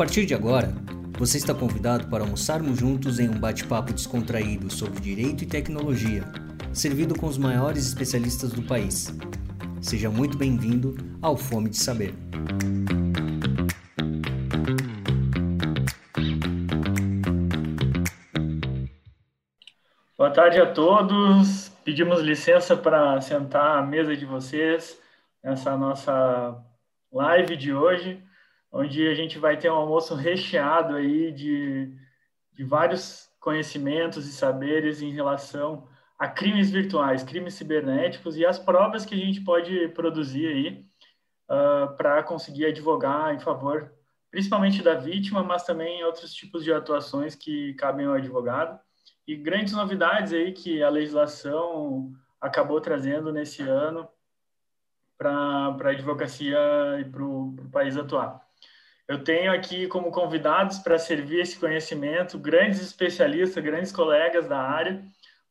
partir de agora, você está convidado para almoçarmos juntos em um bate-papo descontraído sobre direito e tecnologia, servido com os maiores especialistas do país. Seja muito bem-vindo ao Fome de Saber. Boa tarde a todos. Pedimos licença para sentar à mesa de vocês nessa nossa live de hoje onde a gente vai ter um almoço recheado aí de, de vários conhecimentos e saberes em relação a crimes virtuais, crimes cibernéticos e as provas que a gente pode produzir aí uh, ah, para conseguir advogar em favor, principalmente da vítima, mas também outros tipos de atuações que cabem ao advogado. E grandes novidades aí que a legislação acabou trazendo nesse ano para a advocacia e para o país atuar. Eu tenho aqui como convidados para servir esse conhecimento grandes especialistas, grandes colegas da área,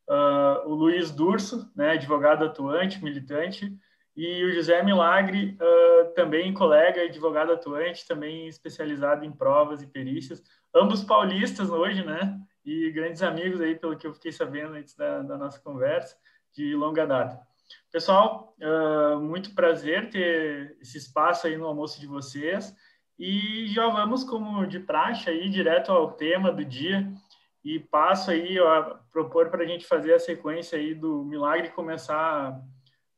uh, o Luiz Durso, né, advogado atuante, militante, e o José Milagre, uh, também colega, advogado atuante, também especializado em provas e perícias, ambos paulistas hoje, né, e grandes amigos aí, pelo que eu fiquei sabendo antes da, da nossa conversa, de longa data. Pessoal, uh, muito prazer ter esse espaço aí no almoço de vocês. E já vamos, como de praxe, aí, direto ao tema do dia. E passo aí a propor para a gente fazer a sequência aí do milagre começar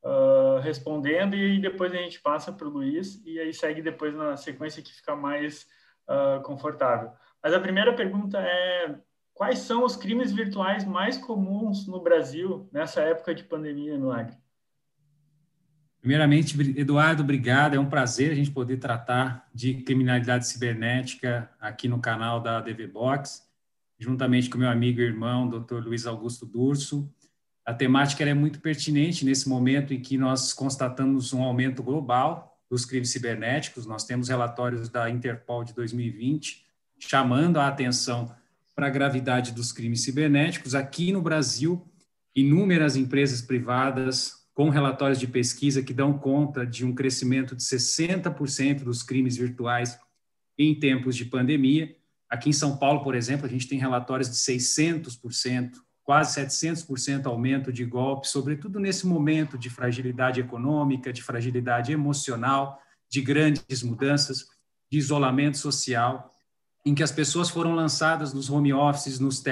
uh, respondendo e depois a gente passa para o Luiz e aí segue depois na sequência que fica mais uh, confortável. Mas a primeira pergunta é quais são os crimes virtuais mais comuns no Brasil nessa época de pandemia, Milagre? Primeiramente, Eduardo, obrigado. É um prazer a gente poder tratar de criminalidade cibernética aqui no canal da DV Box, juntamente com meu amigo e irmão, Dr. Luiz Augusto Durso. A temática é muito pertinente nesse momento em que nós constatamos um aumento global dos crimes cibernéticos. Nós temos relatórios da Interpol de 2020 chamando a atenção para a gravidade dos crimes cibernéticos. Aqui no Brasil, inúmeras empresas privadas com relatórios de pesquisa que dão conta de um crescimento de 60% dos crimes virtuais em tempos de pandemia. Aqui em São Paulo, por exemplo, a gente tem relatórios de 600%, quase 700% aumento de golpes, sobretudo nesse momento de fragilidade econômica, de fragilidade emocional, de grandes mudanças, de isolamento social, em que as pessoas foram lançadas nos home offices, nos,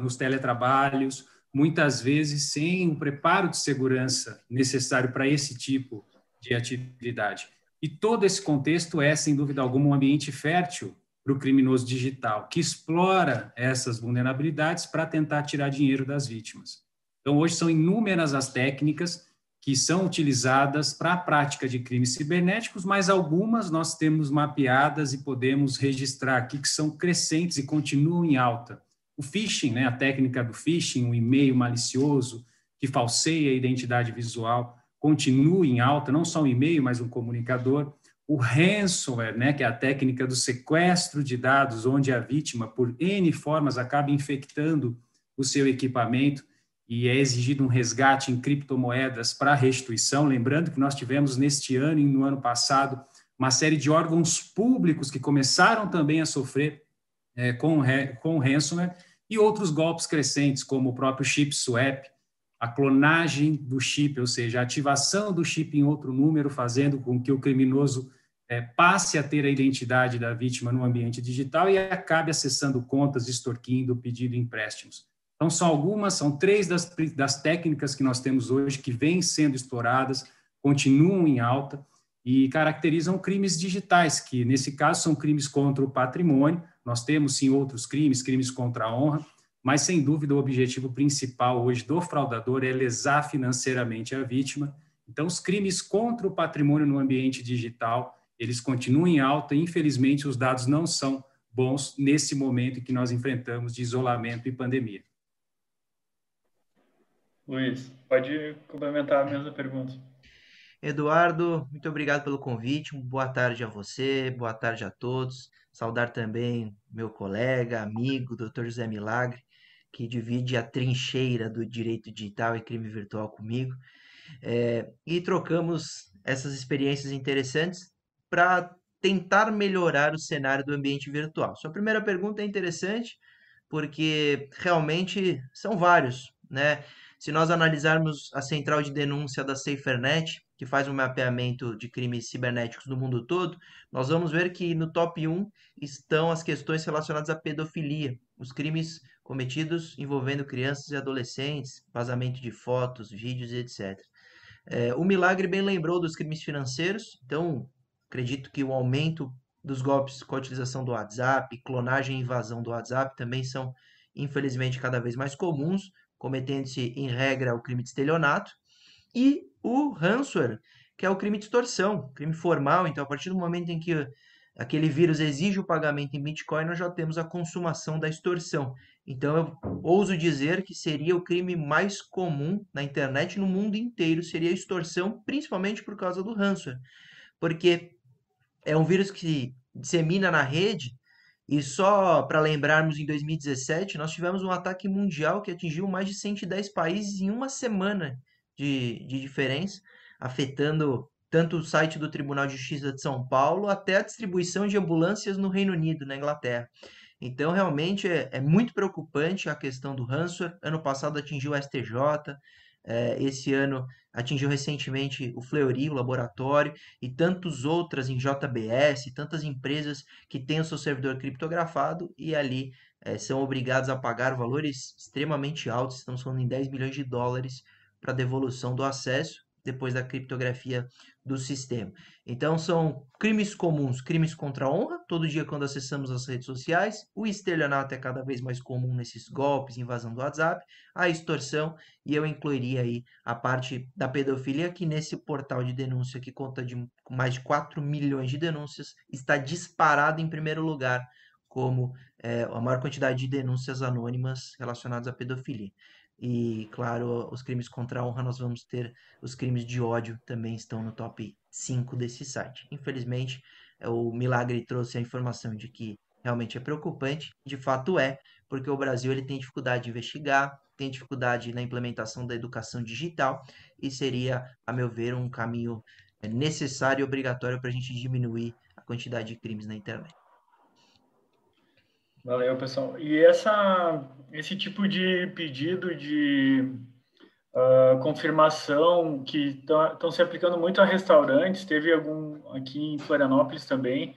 nos teletrabalhos, muitas vezes sem o preparo de segurança necessário para esse tipo de atividade. E todo esse contexto é, sem dúvida alguma, um ambiente fértil para o criminoso digital, que explora essas vulnerabilidades para tentar tirar dinheiro das vítimas. Então, hoje são inúmeras as técnicas que são utilizadas para a prática de crimes cibernéticos, mas algumas nós temos mapeadas e podemos registrar aqui que são crescentes e continuam em alta. O phishing, né, a técnica do phishing, um e-mail malicioso que falseia a identidade visual, continua em alta, não só um e-mail, mas um comunicador. O ransomware, né, que é a técnica do sequestro de dados, onde a vítima, por N formas, acaba infectando o seu equipamento e é exigido um resgate em criptomoedas para restituição. Lembrando que nós tivemos neste ano e no ano passado uma série de órgãos públicos que começaram também a sofrer é, com, com ransomware e outros golpes crescentes, como o próprio chip swap, a clonagem do chip, ou seja, a ativação do chip em outro número, fazendo com que o criminoso é, passe a ter a identidade da vítima no ambiente digital e acabe acessando contas, extorquindo, pedindo empréstimos. Então, são algumas, são três das, das técnicas que nós temos hoje que vêm sendo exploradas, continuam em alta e caracterizam crimes digitais, que nesse caso são crimes contra o patrimônio, nós temos sim outros crimes, crimes contra a honra, mas sem dúvida o objetivo principal hoje do fraudador é lesar financeiramente a vítima. Então, os crimes contra o patrimônio no ambiente digital, eles continuam em alta. Infelizmente, os dados não são bons nesse momento que nós enfrentamos de isolamento e pandemia. Luiz, pode complementar a mesma pergunta. Eduardo, muito obrigado pelo convite. Boa tarde a você, boa tarde a todos. Saudar também meu colega, amigo, Dr. José Milagre, que divide a trincheira do direito digital e crime virtual comigo. É, e trocamos essas experiências interessantes para tentar melhorar o cenário do ambiente virtual? Sua primeira pergunta é interessante, porque realmente são vários, né? Se nós analisarmos a central de denúncia da SaferNet, que faz um mapeamento de crimes cibernéticos do mundo todo, nós vamos ver que no top 1 estão as questões relacionadas à pedofilia, os crimes cometidos envolvendo crianças e adolescentes, vazamento de fotos, vídeos e etc. É, o Milagre bem lembrou dos crimes financeiros, então acredito que o aumento dos golpes com a utilização do WhatsApp, clonagem e invasão do WhatsApp também são, infelizmente, cada vez mais comuns, cometendo-se, em regra, o crime de estelionato. E o ransomware, que é o crime de extorsão, crime formal. Então, a partir do momento em que aquele vírus exige o pagamento em Bitcoin, nós já temos a consumação da extorsão. Então, eu ouso dizer que seria o crime mais comum na internet no mundo inteiro, seria a extorsão, principalmente por causa do ransomware. Porque é um vírus que dissemina na rede, e só para lembrarmos, em 2017, nós tivemos um ataque mundial que atingiu mais de 110 países em uma semana de, de diferença, afetando tanto o site do Tribunal de Justiça de São Paulo até a distribuição de ambulâncias no Reino Unido, na Inglaterra. Então, realmente é, é muito preocupante a questão do ransomware. Ano passado atingiu o STJ, é, esse ano atingiu recentemente o Fleury, o laboratório, e tantos outras em JBS, tantas empresas que têm o seu servidor criptografado e ali é, são obrigados a pagar valores extremamente altos, estamos falando em 10 milhões de dólares para devolução do acesso depois da criptografia do sistema. Então, são crimes comuns, crimes contra a honra, todo dia quando acessamos as redes sociais, o estelionato é cada vez mais comum nesses golpes, invasão do WhatsApp, a extorsão, e eu incluiria aí a parte da pedofilia, que nesse portal de denúncia, que conta de mais de 4 milhões de denúncias, está disparado em primeiro lugar como é, a maior quantidade de denúncias anônimas relacionadas à pedofilia. E, claro, os crimes contra a honra, nós vamos ter os crimes de ódio também estão no top 5 desse site. Infelizmente, é, o Milagre trouxe a informação de que realmente é preocupante, de fato é, porque o Brasil ele tem dificuldade de investigar, tem dificuldade na implementação da educação digital e seria, a meu ver, um caminho é, necessário e obrigatório para a gente diminuir a quantidade de crimes na internet. Valeu, pessoal. E essa, esse tipo de pedido de uh, confirmação que estão se aplicando muito a restaurantes, teve algum aqui em Florianópolis também,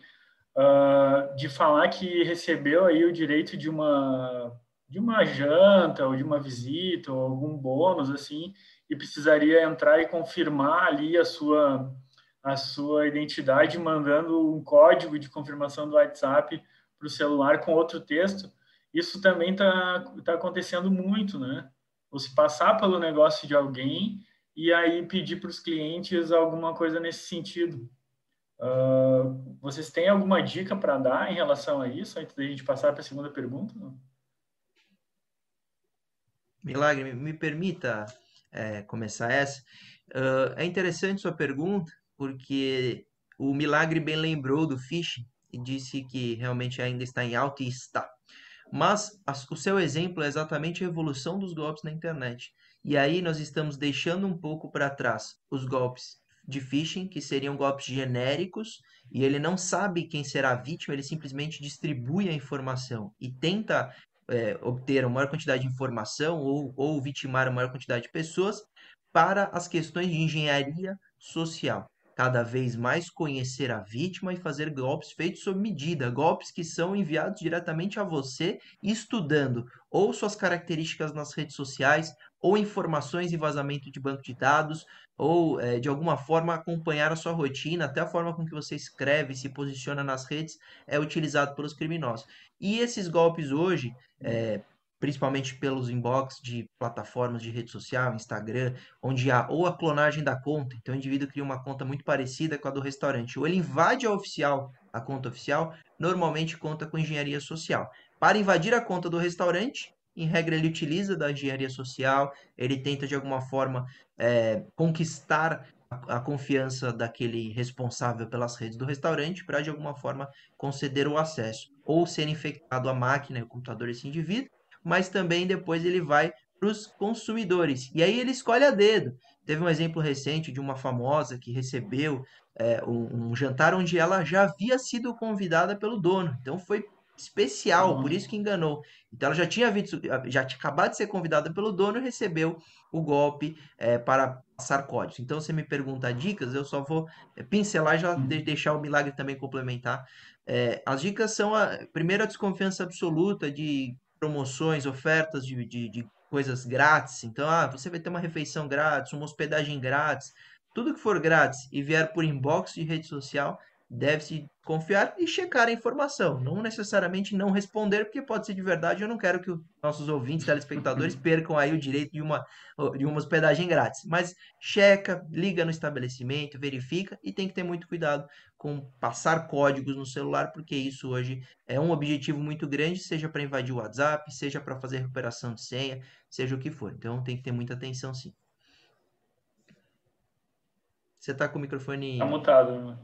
uh, de falar que recebeu aí o direito de uma de uma janta ou de uma visita ou algum bônus assim e precisaria entrar e confirmar ali a sua a sua identidade mandando um código de confirmação do WhatsApp para o celular com outro texto, isso também está tá acontecendo muito, né? Você passar pelo negócio de alguém e aí pedir para os clientes alguma coisa nesse sentido. Uh, vocês têm alguma dica para dar em relação a isso, antes da gente passar para a segunda pergunta? Milagre, me permita é, começar essa. Uh, é interessante sua pergunta, porque o Milagre bem lembrou do phishing, disse que realmente ainda está em alta e está. Mas a, o seu exemplo é exatamente a evolução dos golpes na internet. E aí nós estamos deixando um pouco para trás os golpes de phishing, que seriam golpes genéricos, e ele não sabe quem será a vítima, ele simplesmente distribui a informação e tenta é, obter a maior quantidade de informação ou, ou vitimar a maior quantidade de pessoas para as questões de engenharia social cada vez mais conhecer a vítima e fazer golpes feitos sob medida, golpes que são enviados diretamente a você, estudando ou suas características nas redes sociais, ou informações e vazamento de banco de dados, ou é, de alguma forma acompanhar a sua rotina, até a forma com que você escreve, se posiciona nas redes, é utilizado pelos criminosos. E esses golpes hoje, é, principalmente pelos inbox de plataformas de rede social, Instagram, onde há ou a clonagem da conta, então o indivíduo cria uma conta muito parecida com a do restaurante, ou ele invade a oficial, a conta oficial, normalmente conta com engenharia social. Para invadir a conta do restaurante, em regra ele utiliza da engenharia social, ele tenta de alguma forma é, conquistar a, a confiança daquele responsável pelas redes do restaurante para de alguma forma conceder o acesso, ou ser infectado a máquina e o computador desse indivíduo, mas também depois ele vai para os consumidores. E aí ele escolhe a dedo. Teve um exemplo recente de uma famosa que recebeu é, um, um, jantar onde ela já havia sido convidada pelo dono. Então foi especial, uhum. por isso que enganou. Então ela já tinha visto, já tinha acabado de ser convidada pelo dono e recebeu o golpe é, para passar códigos. Então você me pergunta dicas, eu só vou é, pincelar e já uhum. deixar o milagre também complementar. É, as dicas são a primeira desconfiança absoluta de promoções, ofertas de, de, de coisas grátis. Então, ah, você vai ter uma refeição grátis, uma hospedagem grátis. Tudo que for grátis e vier por inbox de rede social, deve-se confiar e checar a informação. Não necessariamente não responder, porque pode ser de verdade. Eu não quero que os nossos ouvintes, telespectadores, percam aí o direito de uma, de uma hospedagem grátis. Mas checa, liga no estabelecimento, verifica e tem que ter muito cuidado com passar códigos no celular, porque isso hoje é um objetivo muito grande, seja para invadir o WhatsApp, seja para fazer recuperação de senha, seja o que for. Então tem que ter muita atenção sim. Você está com o microfone. Está mutado, né?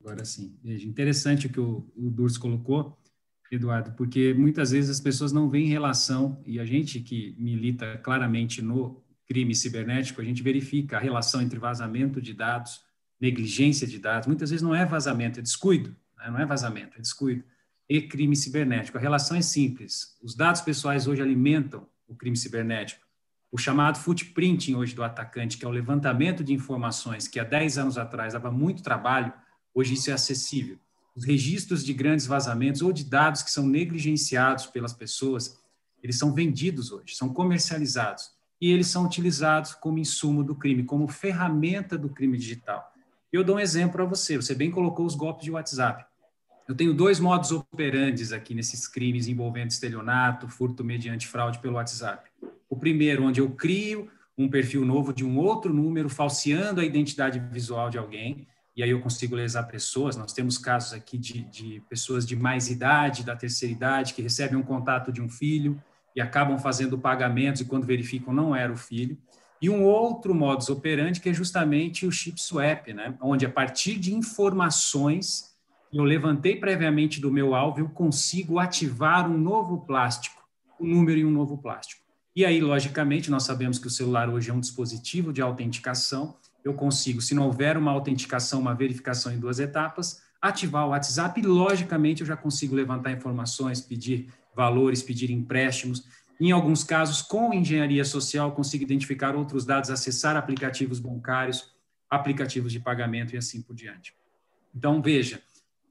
Agora sim. Veja, interessante o que o, o Durso colocou, Eduardo, porque muitas vezes as pessoas não veem relação, e a gente que milita claramente no crime cibernético, a gente verifica a relação entre vazamento de dados, negligência de dados, muitas vezes não é vazamento, é descuido, né? não é vazamento, é descuido, e crime cibernético. A relação é simples. Os dados pessoais hoje alimentam o crime cibernético. O chamado footprinting hoje do atacante, que é o levantamento de informações que há 10 anos atrás dava muito trabalho, Hoje isso é acessível. Os registros de grandes vazamentos ou de dados que são negligenciados pelas pessoas, eles são vendidos hoje, são comercializados e eles são utilizados como insumo do crime, como ferramenta do crime digital. Eu dou um exemplo para você. Você bem colocou os golpes de WhatsApp. Eu tenho dois modos operantes aqui nesses crimes envolvendo estelionato, furto mediante fraude pelo WhatsApp. O primeiro, onde eu crio um perfil novo de um outro número, falseando a identidade visual de alguém e aí eu consigo lesar pessoas. Nós temos casos aqui de, de pessoas de mais idade, da terceira idade, que recebem um contato de um filho e acabam fazendo pagamentos e quando verificam não era o filho. E um outro modus operandi que é justamente o chip swap, né? onde a partir de informações eu levantei previamente do meu alvo, eu consigo ativar um novo plástico, um número e um novo plástico. E aí, logicamente, nós sabemos que o celular hoje é um dispositivo de autenticação eu consigo, se não houver uma autenticação, uma verificação em duas etapas, ativar o WhatsApp e, logicamente, eu já consigo levantar informações, pedir valores, pedir empréstimos. Em alguns casos, com engenharia social, consigo identificar outros dados, acessar aplicativos bancários, aplicativos de pagamento e assim por diante. Então, veja,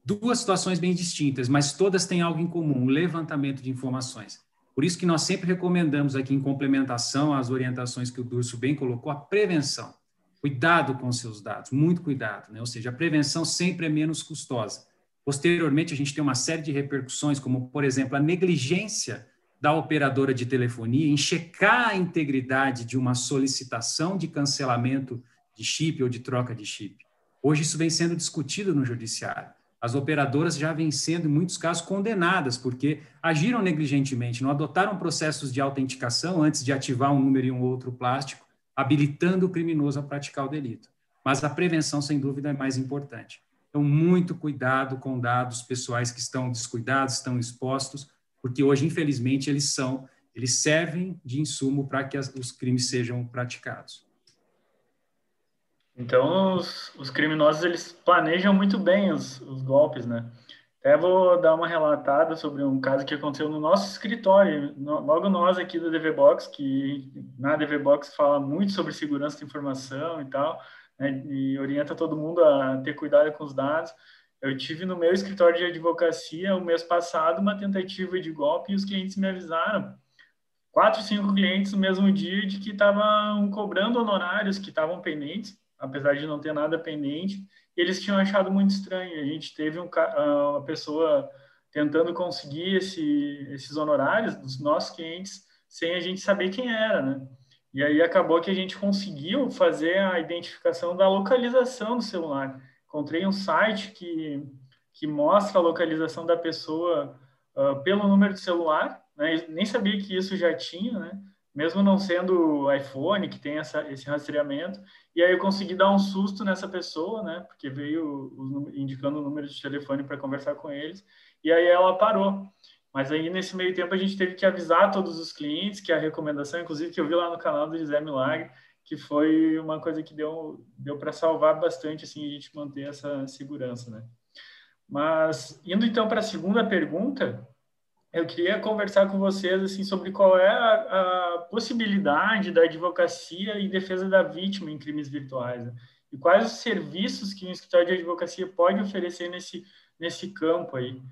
duas situações bem distintas, mas todas têm algo em comum, o levantamento de informações. Por isso que nós sempre recomendamos aqui, em complementação às orientações que o Durso bem colocou, a prevenção. Cuidado com seus dados, muito cuidado, né? Ou seja, a prevenção sempre é menos custosa. Posteriormente, a gente tem uma série de repercussões, como, por exemplo, a negligência da operadora de telefonia em checar a integridade de uma solicitação de cancelamento de chip ou de troca de chip. Hoje isso vem sendo discutido no judiciário. As operadoras já vêm sendo, em muitos casos, condenadas porque agiram negligentemente, não adotaram processos de autenticação antes de ativar um número e um outro plástico, habilitando o criminoso a praticar o delito. Mas a prevenção, sem dúvida, é mais importante. Então, muito cuidado com dados pessoais que estão descuidados, estão expostos, porque hoje, infelizmente, eles são, eles servem de insumo para que as, os crimes sejam praticados. Então, os, os, criminosos, eles planejam muito bem os, os golpes, né? Até vou dar uma relatada sobre um caso que aconteceu no nosso escritório, logo nós aqui da DVBox, que na DVBox fala muito sobre segurança de informação e tal, né, e orienta todo mundo a ter cuidado com os dados. Eu tive no meu escritório de advocacia o mês passado uma tentativa de golpe e os clientes me avisaram, quatro, cinco clientes no mesmo dia, de que estavam cobrando honorários que estavam pendentes, apesar de não ter nada pendente, eles tinham achado muito estranho. A gente teve um, ah, uma pessoa tentando conseguir esse, esses honorários dos nossos clientes sem a gente saber quem era, né? E aí acabou que a gente conseguiu fazer a identificação da localização do celular. Encontrei um site que, que mostra a localização da pessoa uh, pelo número de celular, né? Nem sabia que isso já tinha, né? Mesmo não sendo iPhone, que tem essa, esse rastreamento, e aí eu consegui dar um susto nessa pessoa, né? Porque veio indicando o número de telefone para conversar com eles. E aí ela parou. Mas aí nesse meio tempo a gente teve que avisar todos os clientes que a recomendação, inclusive que eu vi lá no canal do José Milagre, que foi uma coisa que deu, deu para salvar bastante assim, a gente manter essa segurança. Né? Mas, indo então para a segunda pergunta, eu queria conversar com vocês assim sobre qual é a, a possibilidade da advocacia em defesa da vítima em crimes virtuais né? e quais os serviços que um escritório de advocacia pode oferecer nesse nesse campo aí.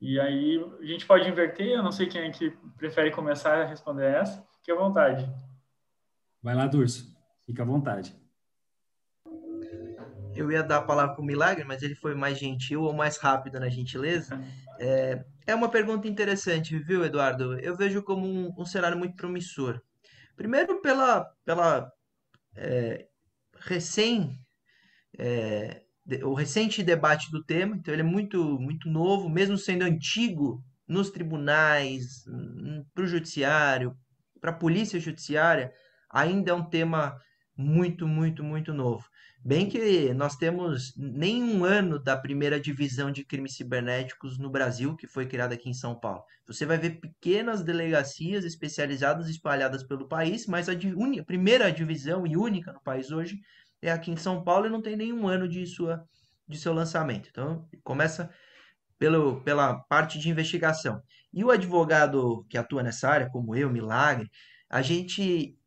E aí a gente pode inverter, eu não sei quem é que prefere começar a responder essa, fique à vontade. Vai lá, Durso, fica à vontade. Eu ia dar a palavra para o Milagre, mas ele foi mais gentil ou mais rápido na gentileza. É, é uma pergunta interessante, viu, Eduardo? Eu vejo como um, um cenário muito promissor. Primeiro, pela, pela é, recém é, o recente debate do tema, então ele é muito, muito novo, mesmo sendo antigo nos tribunais, para o judiciário, para a polícia judiciária, ainda é um tema muito, muito, muito novo. Bem que nós temos nem um ano da primeira divisão de crimes cibernéticos no Brasil, que foi criada aqui em São Paulo. Você vai ver pequenas delegacias especializadas espalhadas pelo país, mas a, a primeira divisão e única no país hoje é aqui em São Paulo e não tem nenhum ano de, sua, de seu lançamento. Então, começa pelo, pela parte de investigação. E o advogado que atua nessa área, como eu, Milagre, a gente.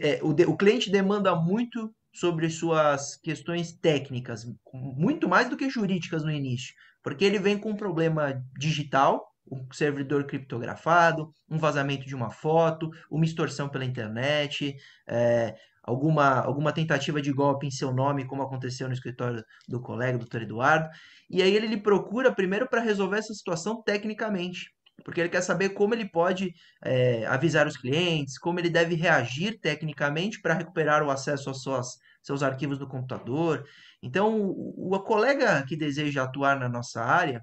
É, o, o cliente demanda muito sobre suas questões técnicas, muito mais do que jurídicas no início, porque ele vem com um problema digital, um servidor criptografado, um vazamento de uma foto, uma extorsão pela internet, é, alguma, alguma tentativa de golpe em seu nome, como aconteceu no escritório do colega, doutor Eduardo. E aí ele lhe procura primeiro para resolver essa situação tecnicamente, porque ele quer saber como ele pode é, avisar os clientes, como ele deve reagir tecnicamente para recuperar o acesso aos seus, seus arquivos do computador. Então, o, o colega que deseja atuar na nossa área,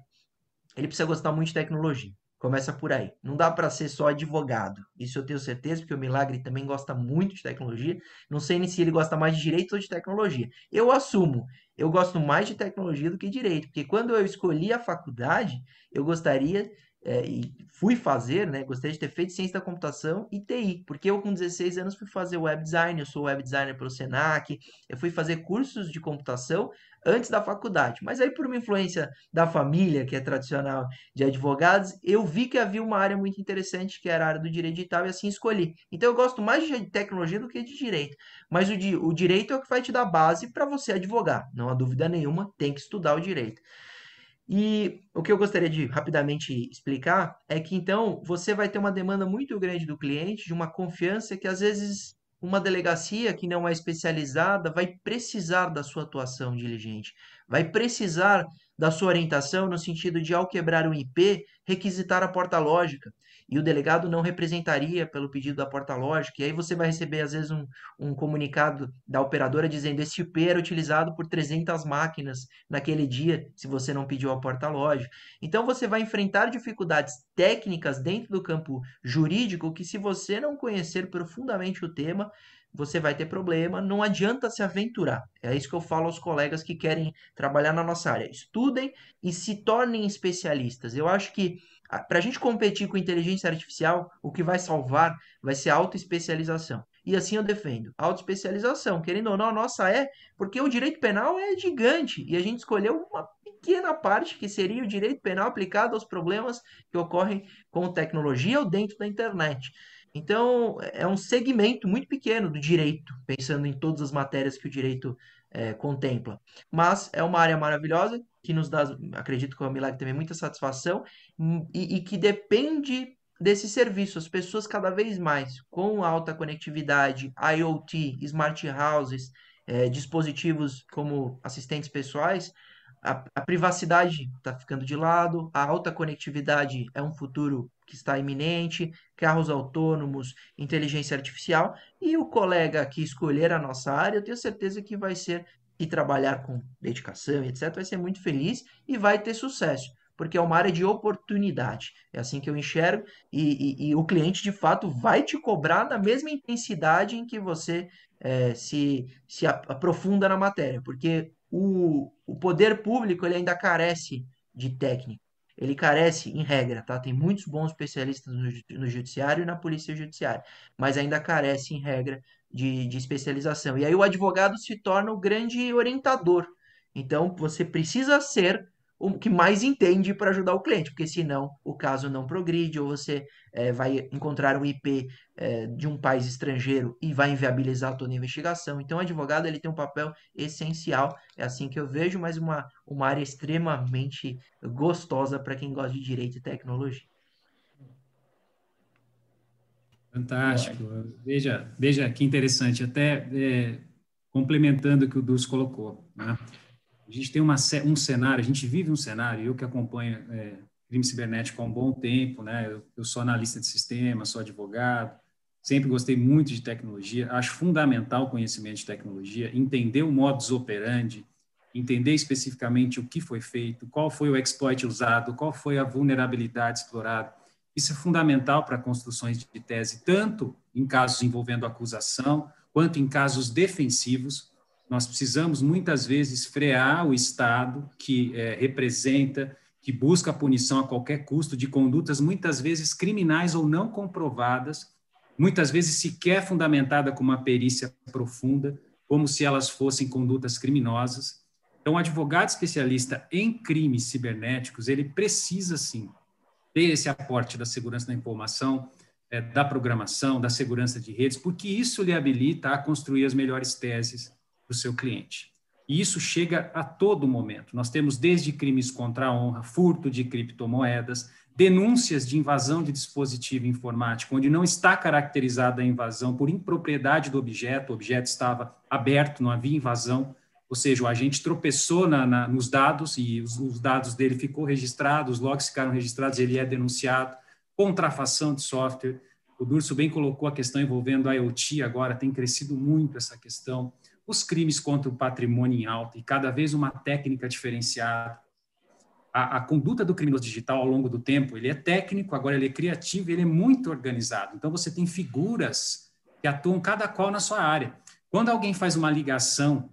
ele precisa gostar muito de tecnologia. Começa por aí. Não dá para ser só advogado. Isso eu tenho certeza, porque o Milagre também gosta muito de tecnologia. Não sei nem se ele gosta mais de direito ou de tecnologia. Eu assumo, eu gosto mais de tecnologia do que direito, porque quando eu escolhi a faculdade, eu gostaria é, e fui fazer, né? Gostaria de ter feito ciência da computação e TI, porque eu com 16 anos fui fazer web design, eu sou web designer pelo Senac, eu fui fazer cursos de computação antes da faculdade. Mas aí por uma influência da família, que é tradicional de advogados, eu vi que havia uma área muito interessante, que era a área do direito digital, e assim escolhi. Então eu gosto mais de tecnologia do que de direito. Mas o, di o direito é o que vai te dar base para você advogar. Não há dúvida nenhuma, tem que estudar o direito. E o que eu gostaria de rapidamente explicar é que então você vai ter uma demanda muito grande do cliente, de uma confiança que às vezes uma delegacia que não é especializada vai precisar da sua atuação diligente, vai precisar da sua orientação no sentido de, ao quebrar um IP, requisitar a porta lógica e o delegado não representaria pelo pedido da porta lógica, e aí você vai receber, às vezes, um, um comunicado da operadora dizendo esse IP era utilizado por 300 máquinas naquele dia, se você não pediu a porta lógica. Então, você vai enfrentar dificuldades técnicas dentro do campo jurídico que, se você não conhecer profundamente o tema, você vai ter problema, não adianta se aventurar. É isso que eu falo aos colegas que querem trabalhar na nossa área. Estudem e se tornem especialistas. Eu acho que para a gente competir com inteligência artificial, o que vai salvar vai ser a autoespecialização. E assim eu defendo. Autoespecialização, querendo ou não, a nossa é, porque o direito penal é gigante e a gente escolheu uma pequena parte que seria o direito penal aplicado aos problemas que ocorrem com tecnologia ou dentro da internet. Então, é um segmento muito pequeno do direito, pensando em todas as matérias que o direito é, contempla. Mas é uma área maravilhosa que nos dá, acredito que o Milagre também, muita satisfação hum, e, e que depende desse serviço. As pessoas cada vez mais com alta conectividade, IoT, smart houses, é, dispositivos como assistentes pessoais, a, a privacidade está ficando de lado, a alta conectividade é um futuro que está iminente, carros autônomos, inteligência artificial, e o colega que escolher a nossa área, eu tenho certeza que vai ser e trabalhar com dedicação, etc., vai ser muito feliz e vai ter sucesso, porque é uma área de oportunidade. É assim que eu enxergo, e, e, e o cliente de fato vai te cobrar na mesma intensidade em que você é, se, se aprofunda na matéria, porque o, o poder público ele ainda carece de técnica. Ele carece, em regra, tá? Tem muitos bons especialistas no, no judiciário e na polícia judiciária, mas ainda carece, em regra, de, de especialização. E aí o advogado se torna o grande orientador. Então, você precisa ser o que mais entende para ajudar o cliente, porque senão o caso não progride, ou você é, vai encontrar um IP é, de um país estrangeiro e vai inviabilizar toda a investigação. Então, o advogado ele tem um papel essencial, é assim que eu vejo, mas uma, uma área extremamente gostosa para quem gosta de direito e tecnologia. Fantástico. Veja, veja que interessante, até é, complementando o que o Dulce colocou. Né? A gente tem uma, um cenário, a gente vive um cenário, eu que acompanho é, crime cibernético há um bom tempo, né? Eu, eu, sou analista de sistema, sou advogado, sempre gostei muito de tecnologia, acho fundamental o conhecimento de tecnologia, entender o modus operandi, entender especificamente o que foi feito, qual foi o exploit usado, qual foi a vulnerabilidade explorada. Isso é fundamental para construções de tese, tanto em casos envolvendo acusação, quanto em casos defensivos, nós precisamos muitas vezes frear o Estado que é, representa, que busca punição a qualquer custo de condutas muitas vezes criminais ou não comprovadas, muitas vezes sequer fundamentada com uma perícia profunda, como se elas fossem condutas criminosas. Então, o advogado especialista em crimes cibernéticos, ele precisa sim ter esse aporte da segurança da informação, é, da programação, da segurança de redes, porque isso lhe habilita a construir as melhores teses, para o seu cliente. E isso chega a todo momento. Nós temos desde crimes contra a honra, furto de criptomoedas, denúncias de invasão de dispositivo informático, onde não está caracterizada a invasão por impropriedade do objeto, o objeto estava aberto, não havia invasão, ou seja, o agente tropeçou na, na, nos dados e os, os, dados dele ficou registrados, os logs ficaram registrados, ele é denunciado, contrafação de software. O Durso bem colocou a questão envolvendo a IoT agora, tem crescido muito essa questão os crimes contra o patrimônio em alta e cada vez uma técnica diferenciada. A, a, conduta do criminoso digital ao longo do tempo, ele é técnico, agora ele é criativo, ele é muito organizado. Então você tem figuras que atuam cada qual na sua área. Quando alguém faz uma ligação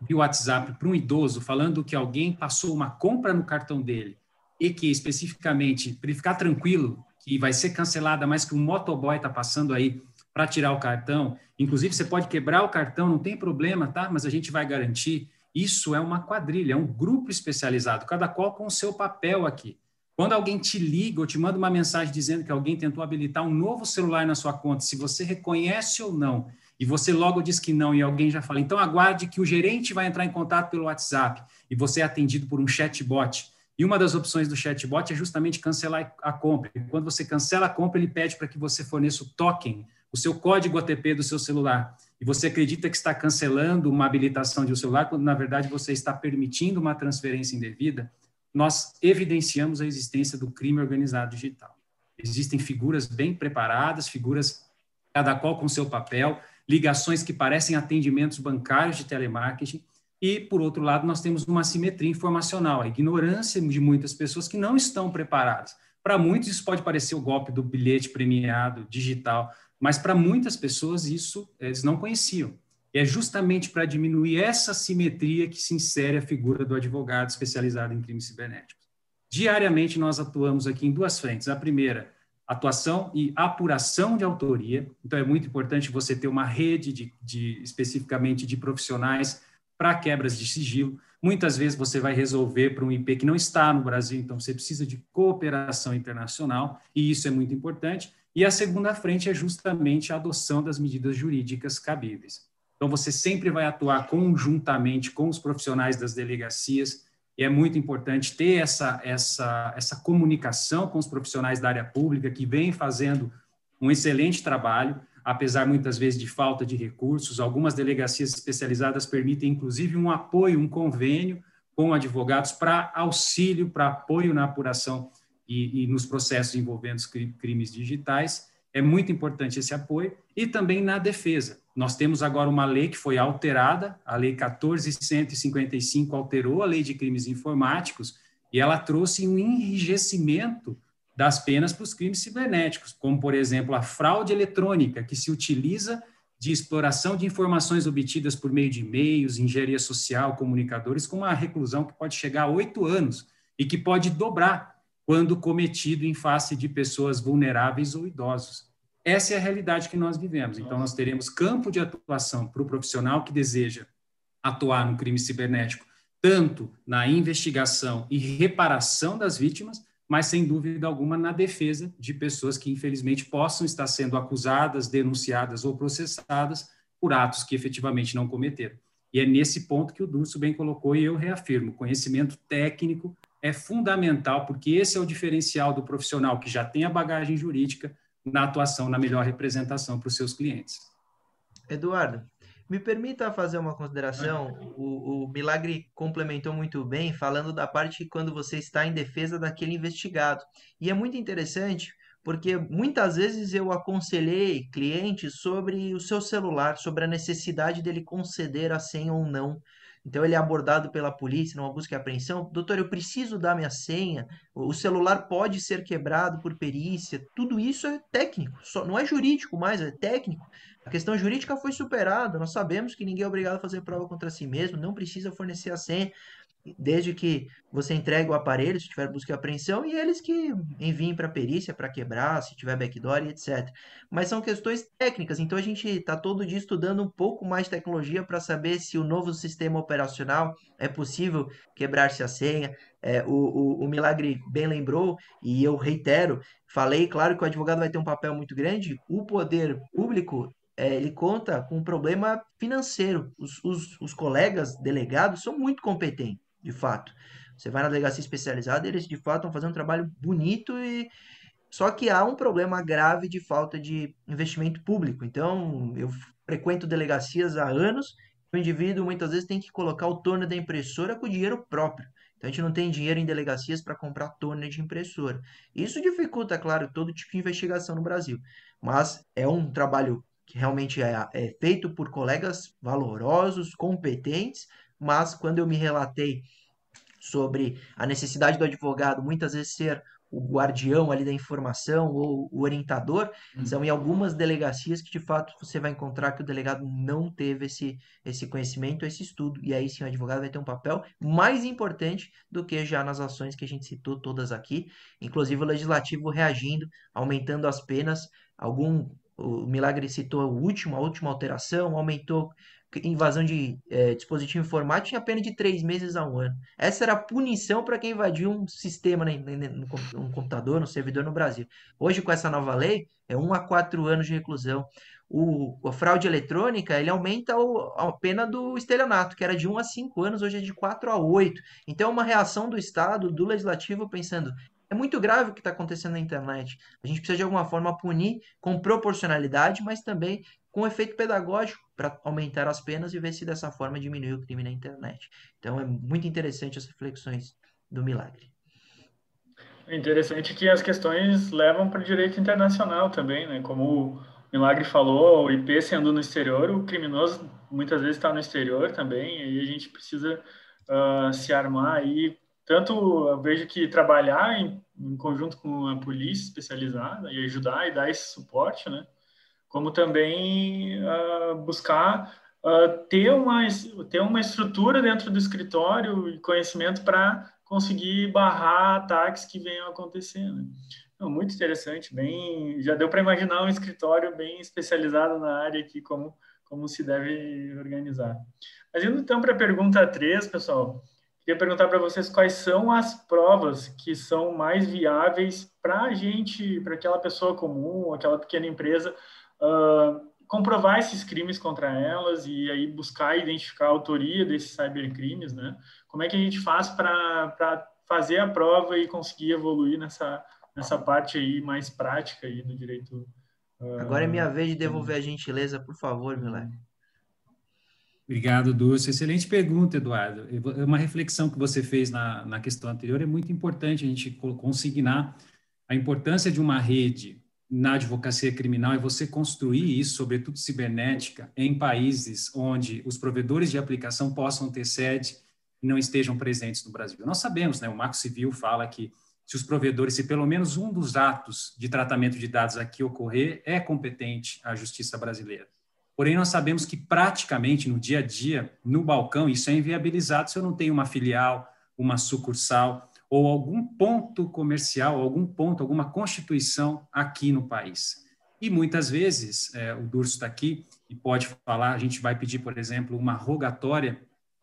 de WhatsApp para um idoso falando que alguém passou uma compra no cartão dele e que especificamente para ele ficar tranquilo que vai ser cancelada, mas que um motoboy está passando aí para tirar o cartão. Inclusive, você pode quebrar o cartão, não tem problema, tá? Mas a gente vai garantir. Isso é uma quadrilha, é um grupo especializado, cada qual com o seu papel aqui. Quando alguém te liga ou te manda uma mensagem dizendo que alguém tentou habilitar um novo celular na sua conta, se você reconhece ou não, e você logo diz que não, e alguém já fala, então aguarde que o gerente vai entrar em contato pelo WhatsApp, e você é atendido por um chatbot. E uma das opções do chatbot é justamente cancelar a compra. Quando você cancela a compra, ele pede para que você forneça o token o seu código ATP do seu celular e você acredita que está cancelando uma habilitação de um celular, quando na verdade você está permitindo uma transferência indevida, nós evidenciamos a existência do crime organizado digital. Existem figuras bem preparadas, figuras cada qual com seu papel, ligações que parecem atendimentos bancários de telemarketing, e, por outro lado, nós temos uma simetria informacional, a ignorância de muitas pessoas que não estão preparadas. Para muitos, isso pode parecer o golpe do bilhete premiado digital, mas para muitas pessoas isso eles não conheciam. E é justamente para diminuir essa simetria que se insere a figura do advogado especializado em crimes cibernéticos. Diariamente nós atuamos aqui em duas frentes. A primeira, atuação e apuração de autoria. Então é muito importante você ter uma rede de, de especificamente de profissionais para quebras de sigilo. Muitas vezes você vai resolver para um IP que não está no Brasil, então você precisa de cooperação internacional, e isso é muito importante. E a segunda frente é justamente a adoção das medidas jurídicas cabíveis. Então, você sempre vai atuar conjuntamente com os profissionais das delegacias, e é muito importante ter essa, essa, essa comunicação com os profissionais da área pública, que vêm fazendo um excelente trabalho, apesar muitas vezes de falta de recursos. Algumas delegacias especializadas permitem, inclusive, um apoio, um convênio com advogados para auxílio, para apoio na apuração e, e nos processos envolvendo crimes digitais. É muito importante esse apoio e também na defesa. Nós temos agora uma lei que foi alterada, a Lei 14.155 alterou a Lei de Crimes Informáticos e ela trouxe um enrijecimento das penas para os crimes cibernéticos, como, por exemplo, a fraude eletrônica, que se utiliza de exploração de informações obtidas por meio de e-mails, engenharia social, comunicadores, com uma reclusão que pode chegar a oito anos e que pode dobrar quando cometido em face de pessoas vulneráveis ou idosos. essa é a realidade que nós vivemos. Então, nós teremos campo de atuação para o profissional que deseja atuar no crime cibernético, tanto na investigação e reparação das vítimas, mas sem dúvida alguma na defesa de pessoas que infelizmente possam estar sendo acusadas, denunciadas ou processadas por atos que efetivamente não cometeram. E é nesse ponto que o Durso bem colocou e eu reafirmo, conhecimento técnico é fundamental, porque esse é o diferencial do profissional que já tem a bagagem jurídica na atuação, na melhor representação para os seus clientes. Eduardo, me permita fazer uma consideração. O, o Milagre complementou muito bem, falando da parte que quando você está em defesa daquele investigado. E é muito interessante, porque muitas vezes eu aconselhei clientes sobre o seu celular, sobre a necessidade dele conceder a senha ou não então ele é abordado pela polícia numa busca e apreensão. Doutor, eu preciso dar minha senha. O celular pode ser quebrado por perícia. Tudo isso é técnico, só, não é jurídico mais, é técnico. A questão jurídica foi superada. Nós sabemos que ninguém é obrigado a fazer prova contra si mesmo, não precisa fornecer a senha desde que você entregue o aparelho, se tiver busca e apreensão, e eles que enviem para perícia para quebrar, se tiver backdoor e etc. Mas são questões técnicas, então a gente está todo dia estudando um pouco mais tecnologia para saber se o novo sistema operacional é possível quebrar-se a senha. É, o, o, o Milagre bem lembrou, e eu reitero, falei, claro que o advogado vai ter um papel muito grande, o poder público é, ele conta com um problema financeiro. Os, os, os colegas delegados são muito competentes de fato. Você vai na delegacia especializada, eles de fato vão fazer um trabalho bonito e só que há um problema grave de falta de investimento público. Então, eu frequento delegacias há anos, o indivíduo muitas vezes tem que colocar o torno da impressora com dinheiro próprio. Então, a gente não tem dinheiro em delegacias para comprar torno de impressora. Isso dificulta, claro, todo tipo de investigação no Brasil. Mas é um trabalho que realmente é, é feito por colegas valorosos, competentes, mas quando eu me relatei sobre a necessidade do advogado muitas vezes ser o guardião ali da informação ou o orientador, uhum. são em algumas delegacias que de fato você vai encontrar que o delegado não teve esse, esse conhecimento, esse estudo, e aí sim o advogado vai ter um papel mais importante do que já nas ações que a gente citou todas aqui, inclusive o legislativo reagindo, aumentando as penas, algum o Milagre citou o último, a última alteração, aumentou invasão de é, dispositivo informático tinha pena de três meses a um ano. Essa era a punição para quem invadiu um sistema né, no, no, computador, no servidor no Brasil. Hoje, com essa nova lei, é um a quatro anos de reclusão. O, fraude eletrônica, ele aumenta o, a pena do estelionato, que era de 1 a 5 anos, hoje é de 4 a 8. Então, é uma reação do Estado, do Legislativo, pensando, é muito grave o que está acontecendo na internet. A gente precisa de alguma forma punir com proporcionalidade, mas também com efeito pedagógico para aumentar as penas e ver se dessa forma diminui o crime na internet. Então é muito interessante as reflexões do milagre. É interessante que as questões levam para o direito internacional também, né? Como o Milagre falou, o IP sendo no exterior, o criminoso muitas vezes está no exterior também, e a gente precisa uh, se armar aí. Tanto eu vejo que trabalhar em, em conjunto com a polícia especializada e ajudar e dar esse suporte, né? Como também uh, buscar uh, ter, uma, ter uma estrutura dentro do escritório e conhecimento para conseguir barrar ataques que venham acontecendo. Então, muito interessante, bem, já deu para imaginar um escritório bem especializado na área aqui, como, como se deve organizar. Mas indo então para a pergunta 3, pessoal, queria perguntar para vocês quais são as provas que são mais viáveis para a gente, para aquela pessoa comum, aquela pequena empresa, uh, comprovar esses crimes contra elas e aí buscar identificar a autoria desses cybercrimes, né? Como é que a gente faz para fazer a prova e conseguir evoluir nessa, nessa parte aí mais prática aí do direito? Uh, Agora é minha vez de devolver a gentileza, por favor, Milé. Obrigado, Dulce. Excelente pergunta, Eduardo. Uma reflexão que você fez na, na questão anterior. É muito importante a gente consignar a importância de uma rede na advocacia criminal é você construir isso, sobretudo cibernética, em países onde os provedores de aplicação possam ter sede e não estejam presentes no Brasil. Nós sabemos, né, o Marco Civil fala que se os provedores, se pelo menos um dos atos de tratamento de dados aqui ocorrer, é competente a justiça brasileira. Porém, nós sabemos que praticamente no dia a dia, no balcão, isso é inviabilizado se eu não tenho uma filial, uma sucursal, ou algum ponto comercial, algum ponto, alguma constituição aqui no país. E muitas vezes, é, o Durso está aqui e pode falar, a gente vai pedir, por exemplo, uma rogatória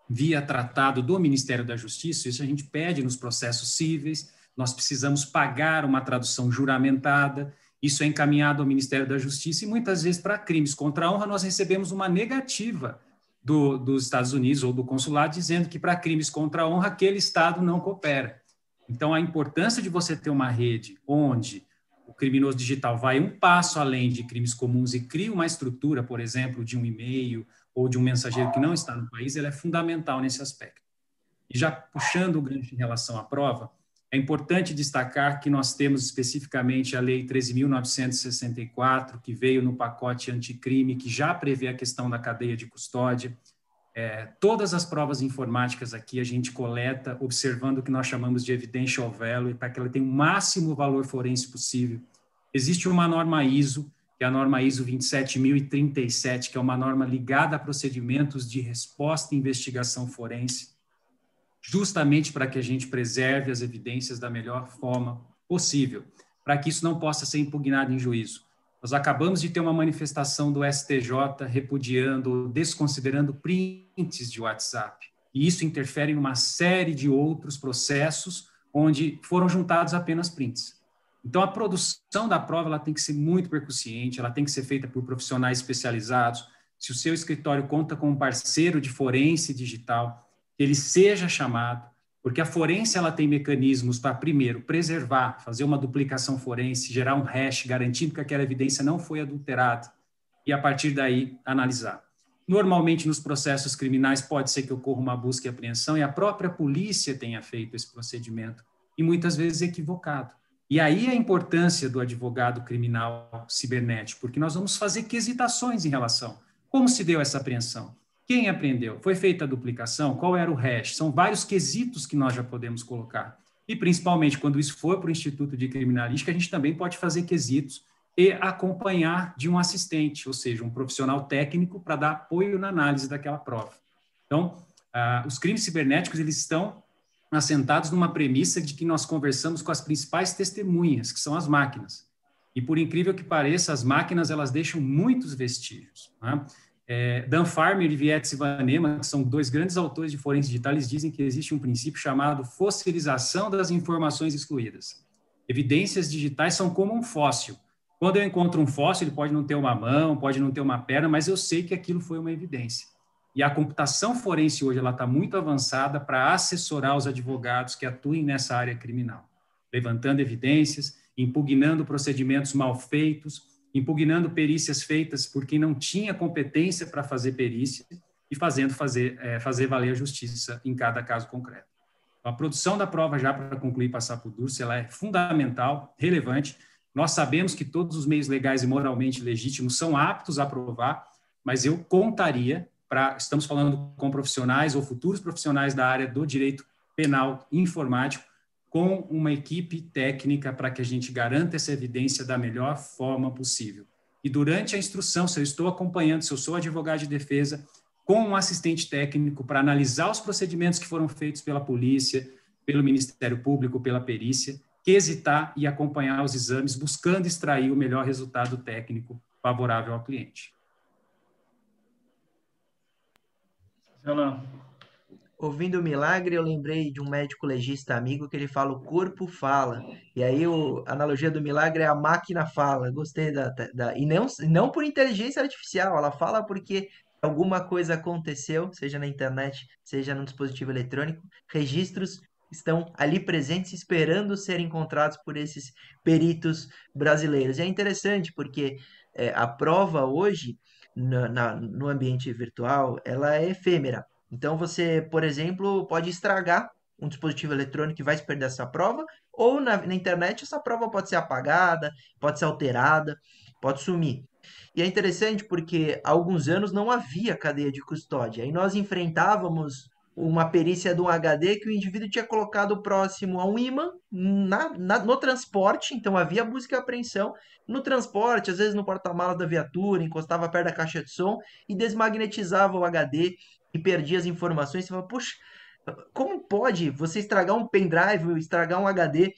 via tratado do Ministério da Justiça, isso a gente pede nos processos cíveis, nós precisamos pagar uma tradução juramentada, isso é encaminhado ao Ministério da Justiça e muitas vezes para crimes contra a honra nós recebemos uma negativa do, dos Estados Unidos ou do consulado dizendo que para crimes contra a honra aquele Estado não coopera. Então a importância de você ter uma rede onde o criminoso digital vai um passo além de crimes comuns e cria uma estrutura, por exemplo, de um e-mail ou de um mensageiro que não está no país, ela é fundamental nesse aspecto. E já puxando o gancho em relação à prova, é importante destacar que nós temos especificamente a Lei 13.964, que veio no pacote anticrime, que já prevê a questão da cadeia de custódia. É, todas as provas informáticas aqui a gente coleta observando o que nós chamamos de evidential value, para que ela tenha o máximo valor forense possível. Existe uma norma ISO que é a norma ISO 27037, que é uma norma ligada a procedimentos de resposta e investigação forense, justamente para que a gente preserve as evidências da melhor forma possível, para que isso não possa ser impugnado em juízo. Nós acabamos de ter uma manifestação do STJ repudiando, desconsiderando prints de WhatsApp. E isso interfere em uma série de outros processos onde foram juntados apenas prints. Então, a produção da prova ela tem que ser muito percussiente, ela tem que ser feita por profissionais especializados. Se o seu escritório conta com um parceiro de forense digital, ele seja chamado, porque a forense ela tem mecanismos para, primeiro, preservar, fazer uma duplicação forense, gerar um hash, garantindo que aquela evidência não foi adulterada, e a partir daí analisar. Normalmente, nos processos criminais, pode ser que ocorra uma busca e apreensão, e a própria polícia tenha feito esse procedimento, e muitas vezes equivocado. E aí a importância do advogado criminal cibernético, porque nós vamos fazer quesitações em relação. Como se deu essa apreensão? Quem apreendeu? Foi feita a duplicação? Qual era o hash? São vários quesitos que nós já podemos colocar. E principalmente quando isso for para o Instituto de Criminalística, a gente também pode fazer quesitos e acompanhar de um assistente, ou seja, um profissional técnico para dar apoio na análise daquela prova. Então, ah, os crimes cibernéticos eles estão assentados numa premissa de que nós conversamos com as principais testemunhas, que são as máquinas. E por incrível que pareça, as máquinas elas deixam muitos vestígios. Né? É, Dan Farmer e Vietzi Vanema, que são dois grandes autores de forense digital, eles dizem que existe um princípio chamado fossilização das informações excluídas. Evidências digitais são como um fóssil. Quando eu encontro um fóssil, ele pode não ter uma mão, pode não ter uma perna, mas eu sei que aquilo foi uma evidência. E a computação forense hoje ela está muito avançada para assessorar os advogados que atuem nessa área criminal, levantando evidências, impugnando procedimentos mal feitos, impugnando perícias feitas por quem não tinha competência para fazer perícia e fazendo fazer, é, fazer valer a justiça em cada caso concreto. Então, a produção da prova, já para concluir e passar por Durce, ela é fundamental, relevante. Nós sabemos que todos os meios legais e moralmente legítimos são aptos a provar, mas eu contaria para estamos falando com profissionais ou futuros profissionais da área do direito penal informático com uma equipe técnica para que a gente garanta essa evidência da melhor forma possível. E durante a instrução, se eu estou acompanhando, se eu sou advogado de defesa, com um assistente técnico para analisar os procedimentos que foram feitos pela polícia, pelo Ministério Público, pela perícia, quesitar e acompanhar os exames, buscando extrair o melhor resultado técnico favorável ao cliente. Não. Ouvindo o milagre, eu lembrei de um médico legista amigo que ele fala: o corpo fala. E aí o, a analogia do milagre é a máquina fala. Gostei da. da e não, não por inteligência artificial, ela fala porque alguma coisa aconteceu, seja na internet, seja no dispositivo eletrônico, registros estão ali presentes esperando ser encontrados por esses peritos brasileiros. E é interessante porque é, a prova hoje na, na, no ambiente virtual, ela é efêmera. Então, você, por exemplo, pode estragar um dispositivo eletrônico que vai se perder essa prova, ou na, na internet essa prova pode ser apagada, pode ser alterada, pode sumir. E é interessante porque há alguns anos não havia cadeia de custódia. E nós enfrentávamos uma perícia de um HD que o indivíduo tinha colocado próximo a um imã na, na, no transporte, então havia busca e apreensão no transporte, às vezes no porta-malas da viatura, encostava perto da caixa de som e desmagnetizava o HD e perdia as informações. Você fala, puxa, como pode você estragar um pendrive, estragar um HD?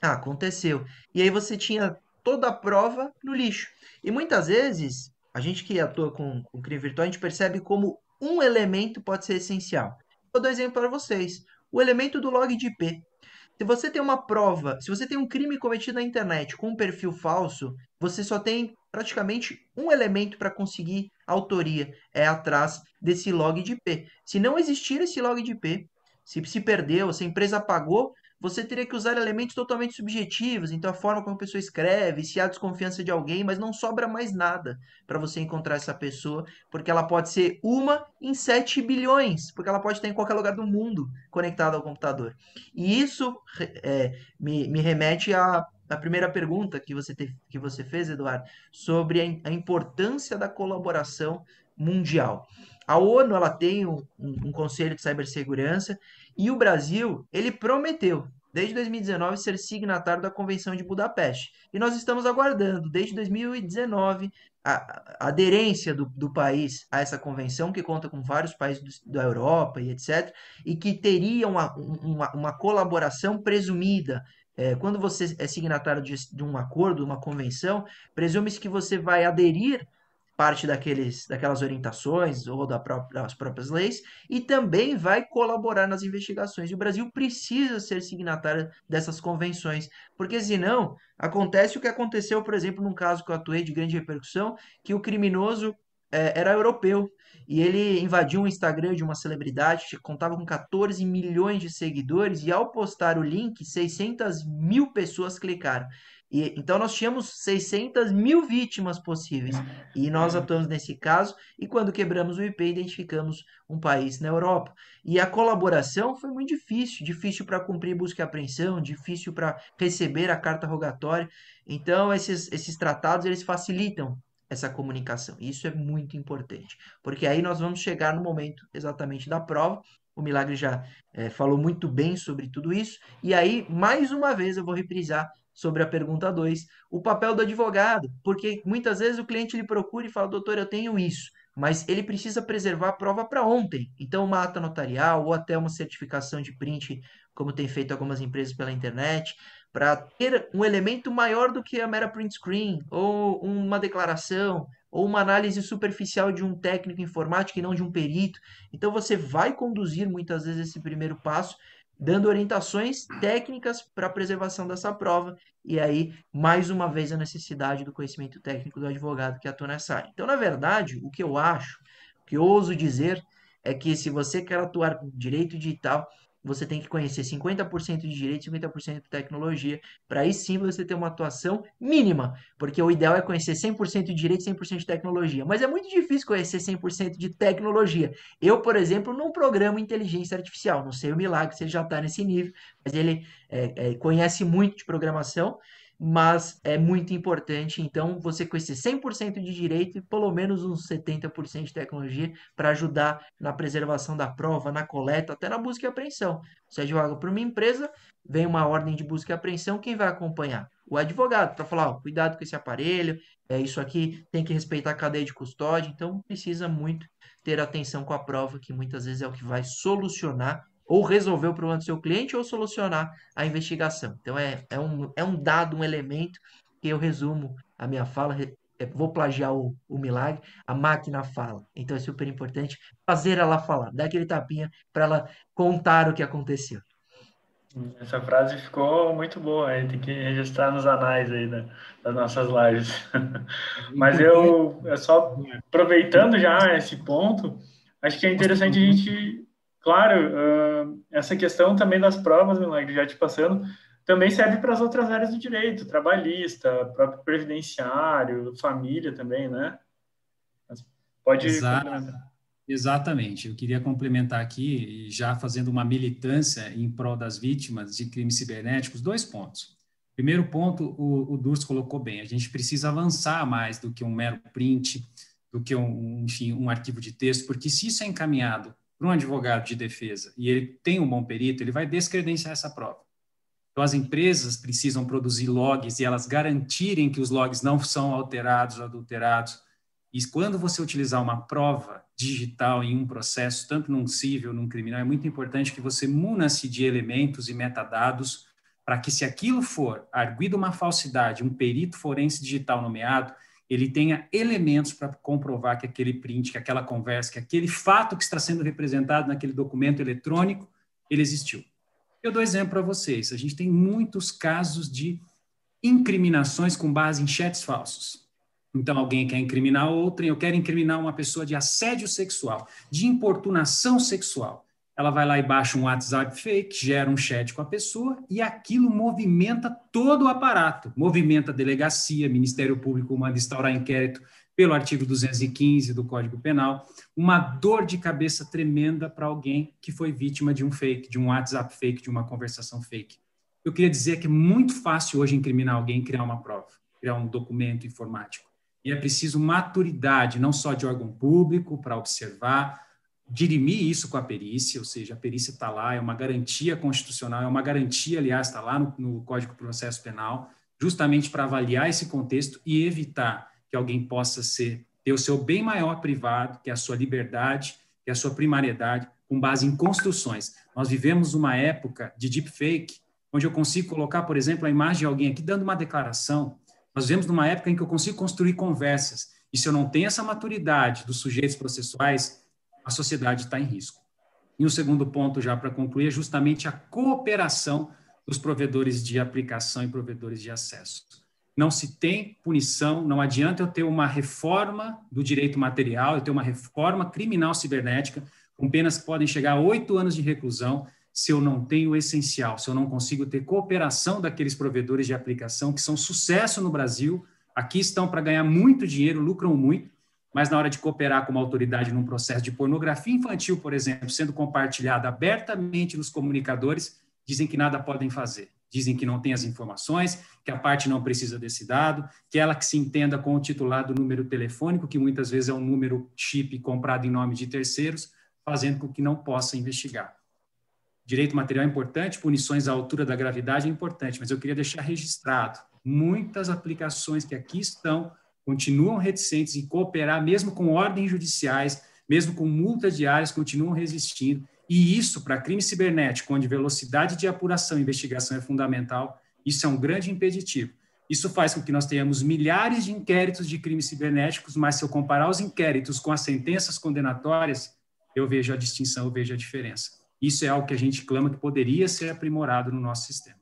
Ah, aconteceu. E aí você tinha toda a prova no lixo. E muitas vezes, a gente que atua com, com crime virtual, a gente percebe como um elemento pode ser essencial. Vou dar um exemplo para vocês. O elemento do log de IP. Se você tem uma prova, se você tem um crime cometido na internet com um perfil falso, você só tem praticamente um elemento para conseguir autoria, é atrás desse log de IP. Se não existir esse log de IP, se se perdeu, se a empresa apagou, você teria que usar elementos totalmente subjetivos, então a forma como a pessoa escreve, se há desconfiança de alguém, mas não sobra mais nada para você encontrar essa pessoa, porque ela pode ser uma em 7 bilhões, porque ela pode estar em qualquer lugar do mundo conectada ao computador. E isso é, me, me remete à, à primeira pergunta que você, te, que você fez, Eduardo, sobre a, a importância da colaboração mundial. A ONU ela tem um, um, um conselho de cibersegurança e o Brasil, ele prometeu, desde 2019, ser signatário da Convenção de Budapeste. E nós estamos aguardando, desde 2019, a, a aderência do, do, país a essa convenção, que conta com vários países do, da Europa e etc., e que teria uma, uma, uma colaboração presumida. É, quando você é signatário de, de um acordo, uma convenção, presume-se que você vai aderir parte daqueles, daquelas orientações ou da própria, das próprias leis e também vai colaborar nas investigações. E o Brasil precisa ser signatário dessas convenções, porque senão acontece o que aconteceu, por exemplo, num caso que eu atuei de grande repercussão, que o criminoso é, era europeu e ele invadiu o Instagram de uma celebridade que contava com 14 milhões de seguidores e ao postar o link, 600 mil pessoas clicaram. E, então, nós tínhamos 600 mil vítimas possíveis. E nós atuamos nesse caso, e quando quebramos o IP, identificamos um país na Europa. E a colaboração foi muito difícil difícil para cumprir busca e apreensão, difícil para receber a carta rogatória. Então, esses, esses tratados eles facilitam essa comunicação. Isso é muito importante, porque aí nós vamos chegar no momento exatamente da prova. O Milagre já é, falou muito bem sobre tudo isso. E aí, mais uma vez, eu vou reprisar sobre a pergunta 2, o papel do advogado, porque muitas vezes o cliente lhe procura e fala, doutor, eu tenho isso, mas ele precisa preservar a prova para ontem. Então, uma ata notarial ou até uma certificação de print, como tem feito algumas empresas pela internet, para ter um elemento maior do que a mera print screen, ou uma declaração, ou uma análise superficial de um técnico informático e não de um perito. Então, você vai conduzir muitas vezes esse primeiro passo dando orientações técnicas para a preservação dessa prova, e aí, mais uma vez, a necessidade do conhecimento técnico do advogado que atua nessa área. Então, na verdade, o que eu acho, o que eu ouso dizer, é que se você quer atuar com direito digital, você tem que conhecer 50% de direito e 50% de tecnologia, para aí sim você ter uma atuação mínima, porque o ideal é conhecer 100% de direito e 100% de tecnologia, mas é muito difícil conhecer 100% de tecnologia. Eu, por exemplo, não programo inteligência artificial, não sei o milagre se ele já está nesse nível, mas ele é, é, conhece muito de programação, mas é muito importante, então, você conhecer 100% de direito e pelo menos uns 70% de tecnologia para ajudar na preservação da prova, na coleta, até na busca e apreensão. Você advoga para uma empresa, vem uma ordem de busca e apreensão, quem vai acompanhar? O advogado, para falar, ó, cuidado com esse aparelho, é isso aqui, tem que respeitar a cadeia de custódia, então precisa muito ter atenção com a prova, que muitas vezes é o que vai solucionar ou resolver o problema do seu cliente ou solucionar a investigação. Então é, é, um, é um dado, um elemento que eu resumo a minha fala, é, vou plagiar o, o milagre, a máquina fala. Então é super importante fazer ela falar, dar aquele tapinha para ela contar o que aconteceu. Essa frase ficou muito boa, aí tem que registrar nos anais aí da, das nossas lives. Mas eu, é só aproveitando já esse ponto, acho que é interessante a gente Claro, uh, essa questão também das provas, Milagre, já te passando, também serve para as outras áreas do direito, trabalhista, próprio previdenciário, família também, né? Mas pode Exato. Exatamente. Eu queria complementar aqui, já fazendo uma militância em prol das vítimas de crimes cibernéticos, dois pontos. Primeiro ponto, o, o colocou bem, a gente precisa avançar mais do que um mero print, do que um, enfim, um arquivo de texto, porque se isso é encaminhado para um advogado de defesa e ele tem um bom perito, ele vai descredenciar essa prova. Então, as empresas precisam produzir logs e elas garantirem que os logs não são alterados, adulterados. E quando você utilizar uma prova digital em um processo, tanto num civil, num criminal, é muito importante que você muna-se de elementos e metadados para que, se aquilo for arguido uma falsidade, um perito forense digital nomeado, ele tenha elementos para comprovar que aquele print, que aquela conversa, que aquele fato que está sendo representado naquele documento eletrônico, ele existiu. Eu dou exemplo para vocês. A gente tem muitos casos de incriminações com base em chats falsos. Então, alguém quer incriminar outrem, eu quero incriminar uma pessoa de assédio sexual, de importunação sexual. Ela vai lá e baixa um WhatsApp fake, gera um chat com a pessoa e aquilo movimenta todo o aparato. Movimenta a delegacia, Ministério Público manda instaurar inquérito pelo artigo 215 do Código Penal, uma dor de cabeça tremenda para alguém que foi vítima de um fake, de um WhatsApp fake, de uma conversação fake. Eu queria dizer que é muito fácil hoje incriminar alguém criar uma prova, criar um documento informático. E é preciso maturidade, não só de órgão público, para observar, dirimir isso com a perícia, ou seja, a perícia está lá, é uma garantia constitucional, é uma garantia, aliás, está lá no, no Código de Processo Penal, justamente para avaliar esse contexto e evitar que alguém possa ser ter o seu bem maior privado, que é a sua liberdade, que é a sua primariedade, com base em construções. Nós vivemos uma época de deepfake, onde eu consigo colocar, por exemplo, a imagem de alguém aqui dando uma declaração. Nós vivemos numa época em que eu consigo construir conversas. E se eu não tenho essa maturidade dos sujeitos processuais, a sociedade está em risco. E o segundo ponto, já para concluir, é justamente a cooperação dos provedores de aplicação e provedores de acesso não se tem punição, não adianta eu ter uma reforma do direito material, eu ter uma reforma criminal cibernética, com penas que podem chegar a oito anos de reclusão, se eu não tenho o essencial, se eu não consigo ter cooperação daqueles provedores de aplicação que são sucesso no Brasil, aqui estão para ganhar muito dinheiro, lucram muito, mas na hora de cooperar com uma autoridade num processo de pornografia infantil, por exemplo, sendo compartilhada abertamente nos comunicadores, dizem que nada podem fazer dizem que não tem as informações, que a parte não precisa desse dado, que ela que se entenda com o titular do número telefônico, que muitas vezes é um número chip comprado em nome de terceiros, fazendo com que não possa investigar. Direito material é importante, punições à altura da gravidade é importante, mas eu queria deixar registrado, muitas aplicações que aqui estão continuam reticentes em cooperar, mesmo com ordens judiciais, mesmo com multas diárias, continuam resistindo, e isso, para crime cibernético, onde velocidade de apuração e investigação é fundamental, isso é um grande impeditivo. Isso faz com que nós tenhamos milhares de inquéritos de crimes cibernéticos, mas se eu comparar os inquéritos com as sentenças condenatórias, eu vejo a distinção, eu vejo a diferença. Isso é algo que a gente clama que poderia ser aprimorado no nosso sistema.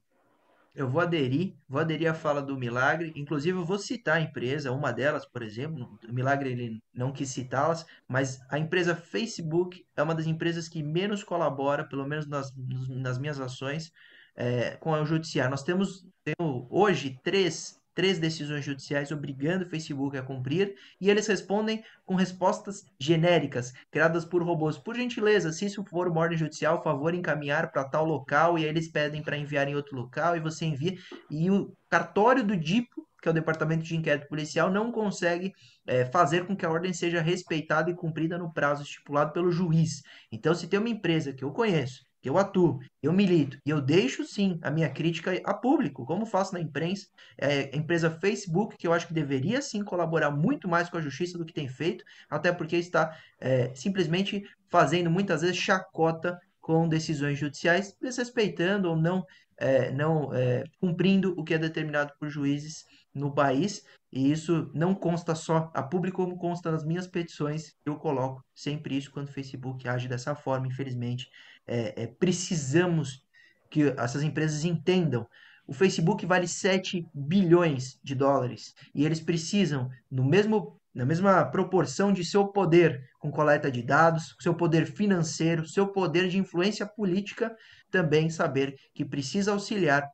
Eu vou aderir, vou aderir à fala do Milagre. Inclusive, eu vou citar a empresa, uma delas, por exemplo. O Milagre ele não quis citá-las, mas a empresa Facebook é uma das empresas que menos colabora, pelo menos nas, nas minhas ações, é, com o judiciário. Nós temos, temos hoje três três decisões judiciais obrigando o Facebook a cumprir e eles respondem com respostas genéricas, criadas por robôs. Por gentileza, se isso for uma ordem judicial, favor encaminhar para tal local e aí eles pedem para enviar em outro local e você envia. E o cartório do DIPO, que é o Departamento de Inquérito Policial, não consegue é, fazer com que a ordem seja respeitada e cumprida no prazo estipulado pelo juiz. Então, se tem uma empresa que eu conheço eu atuo, eu milito, e eu deixo sim a minha crítica a público, como faço na imprensa, é, a empresa Facebook, que eu acho que deveria sim colaborar muito mais com a justiça do que tem feito, até porque está é, simplesmente fazendo muitas vezes chacota com decisões judiciais, desrespeitando ou não, é, não é, cumprindo o que é determinado por juízes no país, e isso não consta só a público, como consta nas minhas petições, eu coloco sempre isso quando o Facebook age dessa forma, infelizmente é, é, precisamos que essas empresas entendam. O Facebook vale 7 bilhões de dólares e eles precisam, no mesmo, na mesma proporção de seu poder com coleta de dados, seu poder financeiro, seu poder de influência política, também saber que precisa auxiliar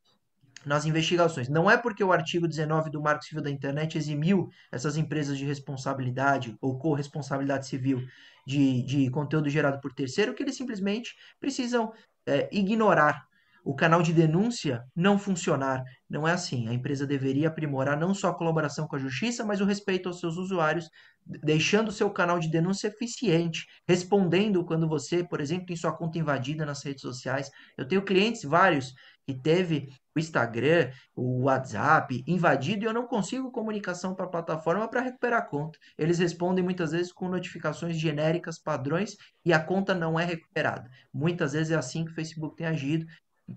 nas investigações. Não é porque o artigo 19 do Marco Civil da Internet eximiu essas empresas de responsabilidade ou corresponsabilidade civil de, de conteúdo gerado por terceiro que eles simplesmente precisam é, ignorar o canal de denúncia não funcionar. Não é assim. A empresa deveria aprimorar não só a colaboração com a justiça, mas o respeito aos seus usuários, deixando o seu canal de denúncia eficiente, respondendo quando você, por exemplo, tem sua conta invadida nas redes sociais. Eu tenho clientes vários que teve o Instagram, o WhatsApp invadido e eu não consigo comunicação para a plataforma para recuperar a conta. Eles respondem muitas vezes com notificações genéricas, padrões, e a conta não é recuperada. Muitas vezes é assim que o Facebook tem agido.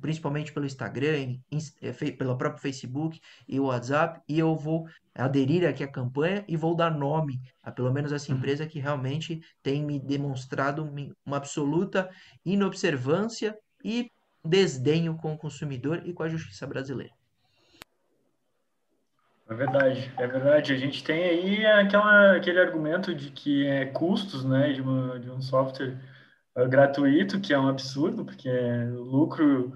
principalmente pelo Instagram, é, pelo próprio Facebook e o WhatsApp, e eu vou aderir aqui à campanha e vou dar nome a pelo menos essa uhum. empresa que realmente tem me demonstrado uma absoluta inobservância e desdenho com o consumidor e com a justiça brasileira. É verdade, é verdade. A gente tem aí aquela, aquele argumento de que é custos né, de, uma, de um software gratuito, que é um absurdo, porque é lucro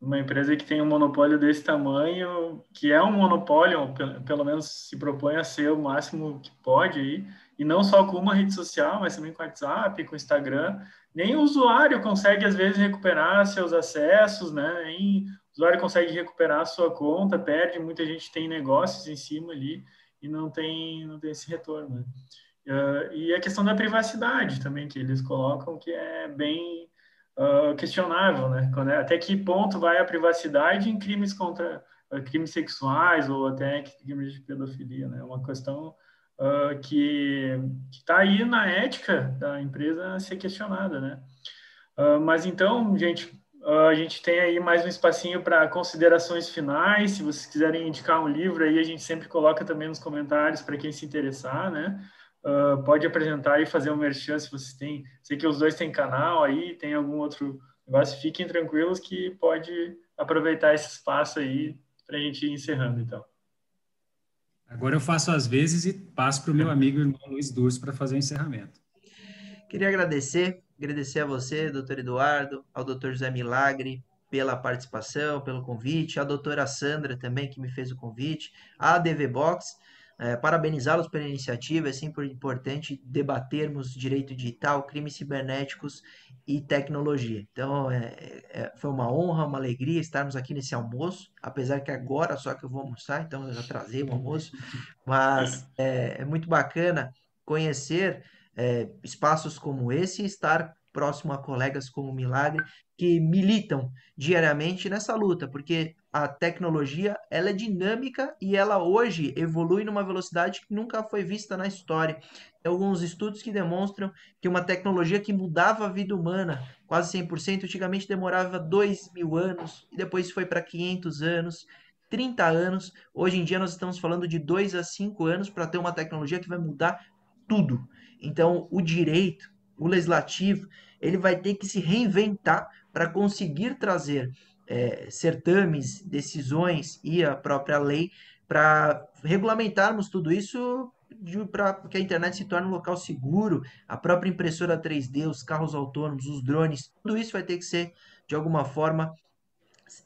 uma empresa que tem um monopólio desse tamanho, que é um monopólio, pelo menos se propõe a ser o máximo que pode aí, e não só com uma rede social, mas também com WhatsApp, com Instagram. Nem o usuário consegue, às vezes, recuperar seus acessos, né? Nem o usuário consegue recuperar a sua conta, perde, muita gente tem negócios em cima ali e não tem, não tem esse retorno, né? Uh, e a questão da privacidade também, que eles colocam, que é bem uh, questionável, né? Quando é, até que ponto vai a privacidade em crimes contra uh, crimes sexuais ou até crimes de pedofilia, né? É uma questão uh, que está aí na ética da empresa a ser questionada, né? mas então, gente, a gente tem aí mais um espacinho para considerações finais. Se vocês quiserem indicar um livro aí, a gente sempre coloca também nos comentários para quem se interessar, né? uh, pode apresentar e fazer um merchan se vocês têm. Sei que os dois têm canal aí, tem algum outro negócio. Fiquem tranquilos que pode aproveitar esse espaço aí para a gente ir encerrando, então. Agora eu faço as vezes e passo para o meu amigo irmão Luiz Durso para fazer o encerramento. Queria agradecer, agradecer a você, doutor Eduardo, ao doutor José Milagre, pela participação, pelo convite, a doutora Sandra também, que me fez o convite, a DV Box é, parabenizá-los pela iniciativa, é sempre importante debatermos direito digital, crimes cibernéticos e tecnologia. Então, é, é, foi uma honra, uma alegria estarmos aqui nesse almoço, apesar que agora só que eu vou almoçar, então eu já trazei o almoço, mas é, é muito bacana conhecer é, espaços como esse e estar próximo a colegas como Milagre que militam diariamente nessa luta, porque a tecnologia ela é dinâmica e ela hoje evolui numa velocidade que nunca foi vista na história. Tem alguns estudos que demonstram que uma tecnologia que mudava a vida humana quase 100%, antigamente demorava 2 mil anos, e depois foi para 500 anos, 30 anos. Hoje em dia nós estamos falando de 2 a 5 anos para ter uma tecnologia que vai mudar tudo. Então, o direito, o legislativo, ele vai ter que se reinventar para conseguir trazer é, certames, decisões e a própria lei para regulamentarmos tudo isso para que a internet se torne um local seguro, a própria impressora 3D, os carros autônomos, os drones, tudo isso vai ter que ser de alguma forma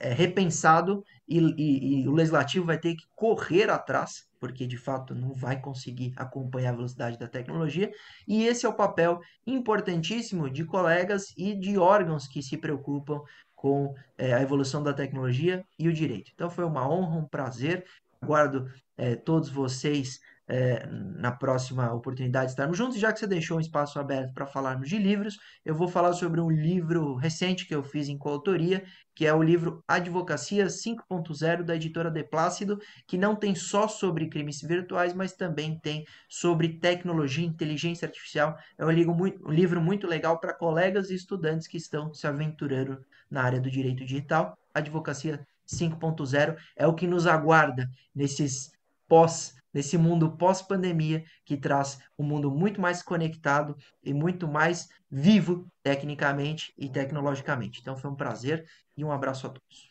é, repensado e, e, e, o legislativo vai ter que correr atrás, porque de fato não vai conseguir acompanhar a velocidade da tecnologia, e esse é o papel importantíssimo de colegas e de órgãos que se preocupam com é, a evolução da tecnologia e o direito. Então foi uma honra, um prazer. Aguardo é, todos vocês é, na próxima oportunidade de estarmos juntos. Já que você deixou um espaço aberto para falarmos de livros, eu vou falar sobre um livro recente que eu fiz em coautoria, que é o livro Advocacia 5.0 da editora De Plácido, que não tem só sobre crimes virtuais, mas também tem sobre tecnologia, inteligência artificial. É um livro muito, um livro muito legal para colegas e estudantes que estão se aventurando na área do direito digital. Advocacia 5.0 é o que nos aguarda nesses pós nesse mundo pós-pandemia que traz um mundo muito mais conectado e muito mais vivo tecnicamente e tecnologicamente. Então foi um prazer e um abraço a todos.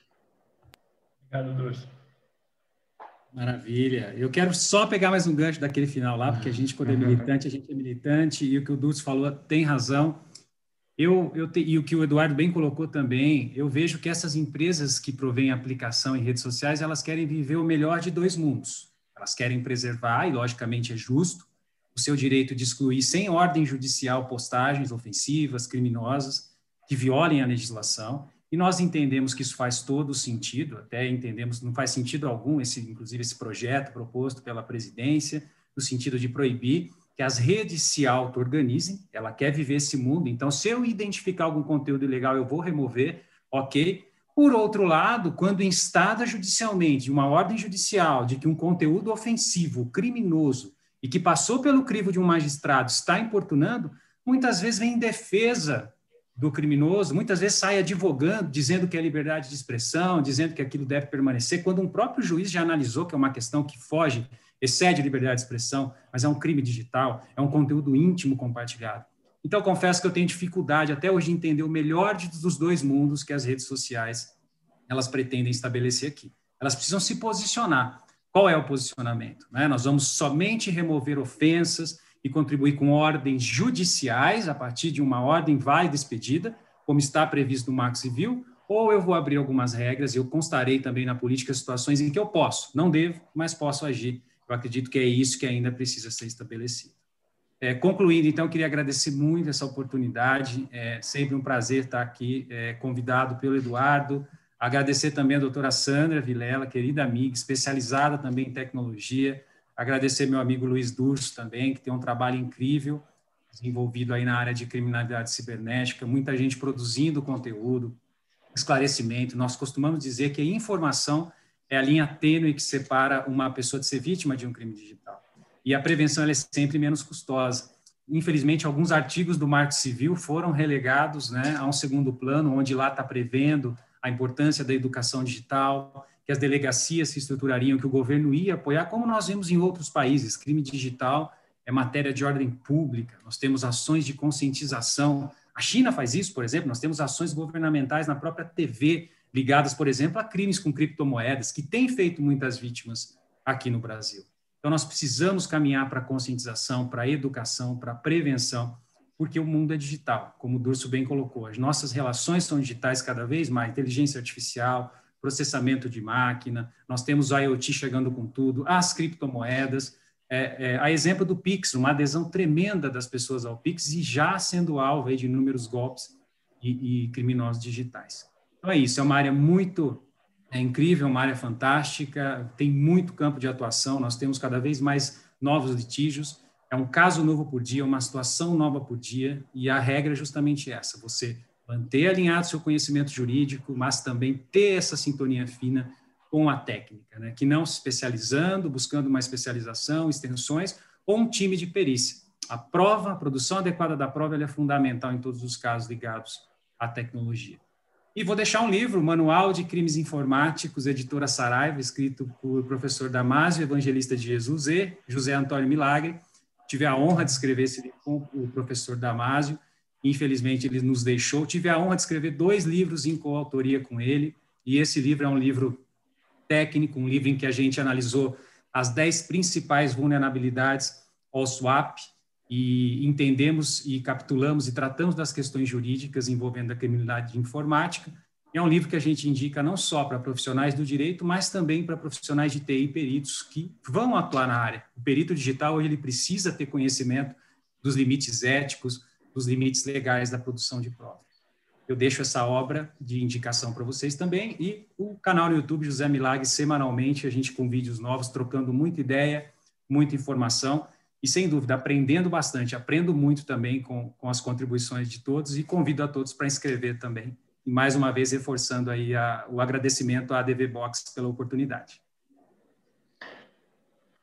Obrigado, Dulce. Maravilha. Eu quero só pegar mais um gancho daquele final lá, porque a gente, quando é militante, a gente é militante, e o que o Dulce falou tem razão. Eu, eu te, e o que o Eduardo bem colocou também, eu vejo que essas empresas que provêm aplicação em redes sociais, elas querem viver o melhor de dois mundos. Elas querem preservar, e logicamente é justo, o seu direito de excluir sem ordem judicial postagens ofensivas, criminosas, que violem a legislação. E nós entendemos que isso faz todo sentido, até entendemos não faz sentido algum esse, inclusive esse projeto proposto pela presidência, no sentido de proibir que as redes se auto-organizem. Ela quer viver esse mundo, então se eu identificar algum conteúdo ilegal, eu vou remover, ok? Por outro lado, quando instada judicialmente uma ordem judicial de que um conteúdo ofensivo, criminoso e que passou pelo crivo de um magistrado está importunando, muitas vezes vem em defesa do criminoso, muitas vezes sai advogando, dizendo que é liberdade de expressão, dizendo que aquilo deve permanecer, quando um próprio juiz já analisou que é uma questão que foge, excede a liberdade de expressão, mas é um crime digital, é um conteúdo íntimo compartilhado. Então, confesso que eu tenho dificuldade até hoje de entender o melhor dos dois mundos que as redes sociais elas pretendem estabelecer aqui. Elas precisam se posicionar. Qual é o posicionamento? Né? Nós vamos somente remover ofensas, e contribuir com ordens judiciais, a partir de uma ordem válida expedida, como está previsto no Marco Civil, ou eu vou abrir algumas regras e eu constarei também na política situações em que eu posso, não devo, mas posso agir. Eu acredito que é isso que ainda precisa ser estabelecido. É, concluindo, então, queria agradecer muito essa oportunidade, é sempre um prazer estar aqui, é, convidado pelo Eduardo, agradecer também a doutora Sandra Vilela, querida amiga, especializada também em tecnologia, Agradecer meu amigo Luiz Durso também, que tem um trabalho incrível desenvolvido aí na área de criminalidade cibernética, muita gente produzindo conteúdo, esclarecimento. Nós costumamos dizer que a informação é a linha tênue que separa uma pessoa de ser vítima de um crime digital. E a prevenção é sempre menos custosa. Infelizmente, alguns artigos do Marco Civil foram relegados né, a um segundo plano, onde lá está prevendo a importância da educação digital, que as delegacias se estruturariam, que o governo ia apoiar, como nós vemos em outros países. Crime digital é matéria de ordem pública, nós temos ações de conscientização. A China faz isso, por exemplo, nós temos ações governamentais na própria TV, ligadas, por exemplo, a crimes com criptomoedas, que têm feito muitas vítimas aqui no Brasil. Então, nós precisamos caminhar para a conscientização, para a educação, para a prevenção, porque o mundo é digital, como o Durso bem colocou. As nossas relações são digitais cada vez mais, inteligência artificial, processamento de máquina, nós temos o IoT chegando com tudo, as criptomoedas, é, é, a exemplo do Pix, uma adesão tremenda das pessoas ao Pix e já sendo alvo de inúmeros golpes e, e, criminosos digitais. Então é isso, é uma área muito é incrível, uma área fantástica, tem muito campo de atuação, nós temos cada vez mais novos litígios, é um caso novo por dia, uma situação nova por dia, e a regra é justamente essa, você manter alinhado seu conhecimento jurídico, mas também ter essa sintonia fina com a técnica, né? que não se especializando, buscando uma especialização, extensões, ou um time de perícia. A prova, a produção adequada da prova, é fundamental em todos os casos ligados à tecnologia. E vou deixar um livro, Manual de Crimes Informáticos, editora Saraiva, escrito por professor Damásio, evangelista de Jesus, e José Antônio Milagre. Tive a honra de escrever esse livro com o professor Damásio, Infelizmente, ele nos deixou. Tive a honra de escrever dois livros em coautoria com ele, e esse livro é um livro técnico, um livro em que a gente analisou as dez principais vulnerabilidades ao swap e entendemos e capitulamos e tratamos das questões jurídicas envolvendo a criminalidade informática. É um livro que a gente indica não só para profissionais do direito, mas também para profissionais de TI peritos que vão atuar na área. O perito digital ele precisa ter conhecimento dos limites éticos, dos limites legais da produção de prova. Eu deixo essa obra de indicação para vocês também e o canal no YouTube José Milagre, semanalmente, a gente com vídeos novos, trocando muita ideia, muita informação e, sem dúvida, aprendendo bastante. Aprendo muito também com, com as contribuições de todos e convido a todos para inscrever também. E, mais uma vez, reforçando aí a, o agradecimento à ADV Box pela oportunidade.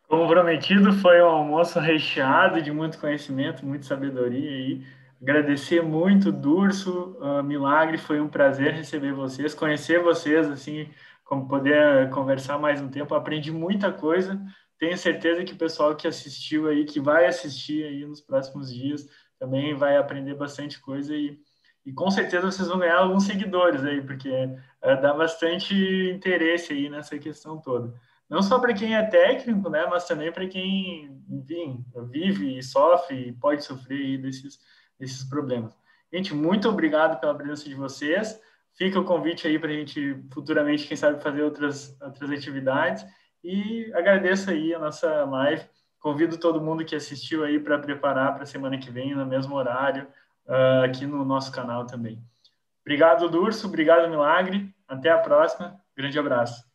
Como prometido, foi um almoço recheado de muito conhecimento, muita sabedoria aí. Agradecer muito, Durso, uh, Milagre, foi um prazer receber vocês, conhecer vocês, assim, como poder conversar mais um tempo. Aprendi muita coisa. Tenho certeza que o pessoal que assistiu aí, que vai assistir aí nos próximos dias, também vai aprender bastante coisa e, e com certeza vocês vão ganhar alguns seguidores aí, porque uh, dá bastante interesse aí nessa questão toda. Não só para quem é técnico, né, mas também para quem, enfim, vive e sofre e pode sofrer aí desses esses problemas. Gente, muito obrigado pela presença de vocês. Fica o convite aí para a gente futuramente, quem sabe, fazer outras, outras atividades. E agradeço aí a nossa live. Convido todo mundo que assistiu aí para preparar para a semana que vem, no mesmo horário, uh, aqui no nosso canal também. Obrigado, Durso. Obrigado, Milagre. Até a próxima. Grande abraço.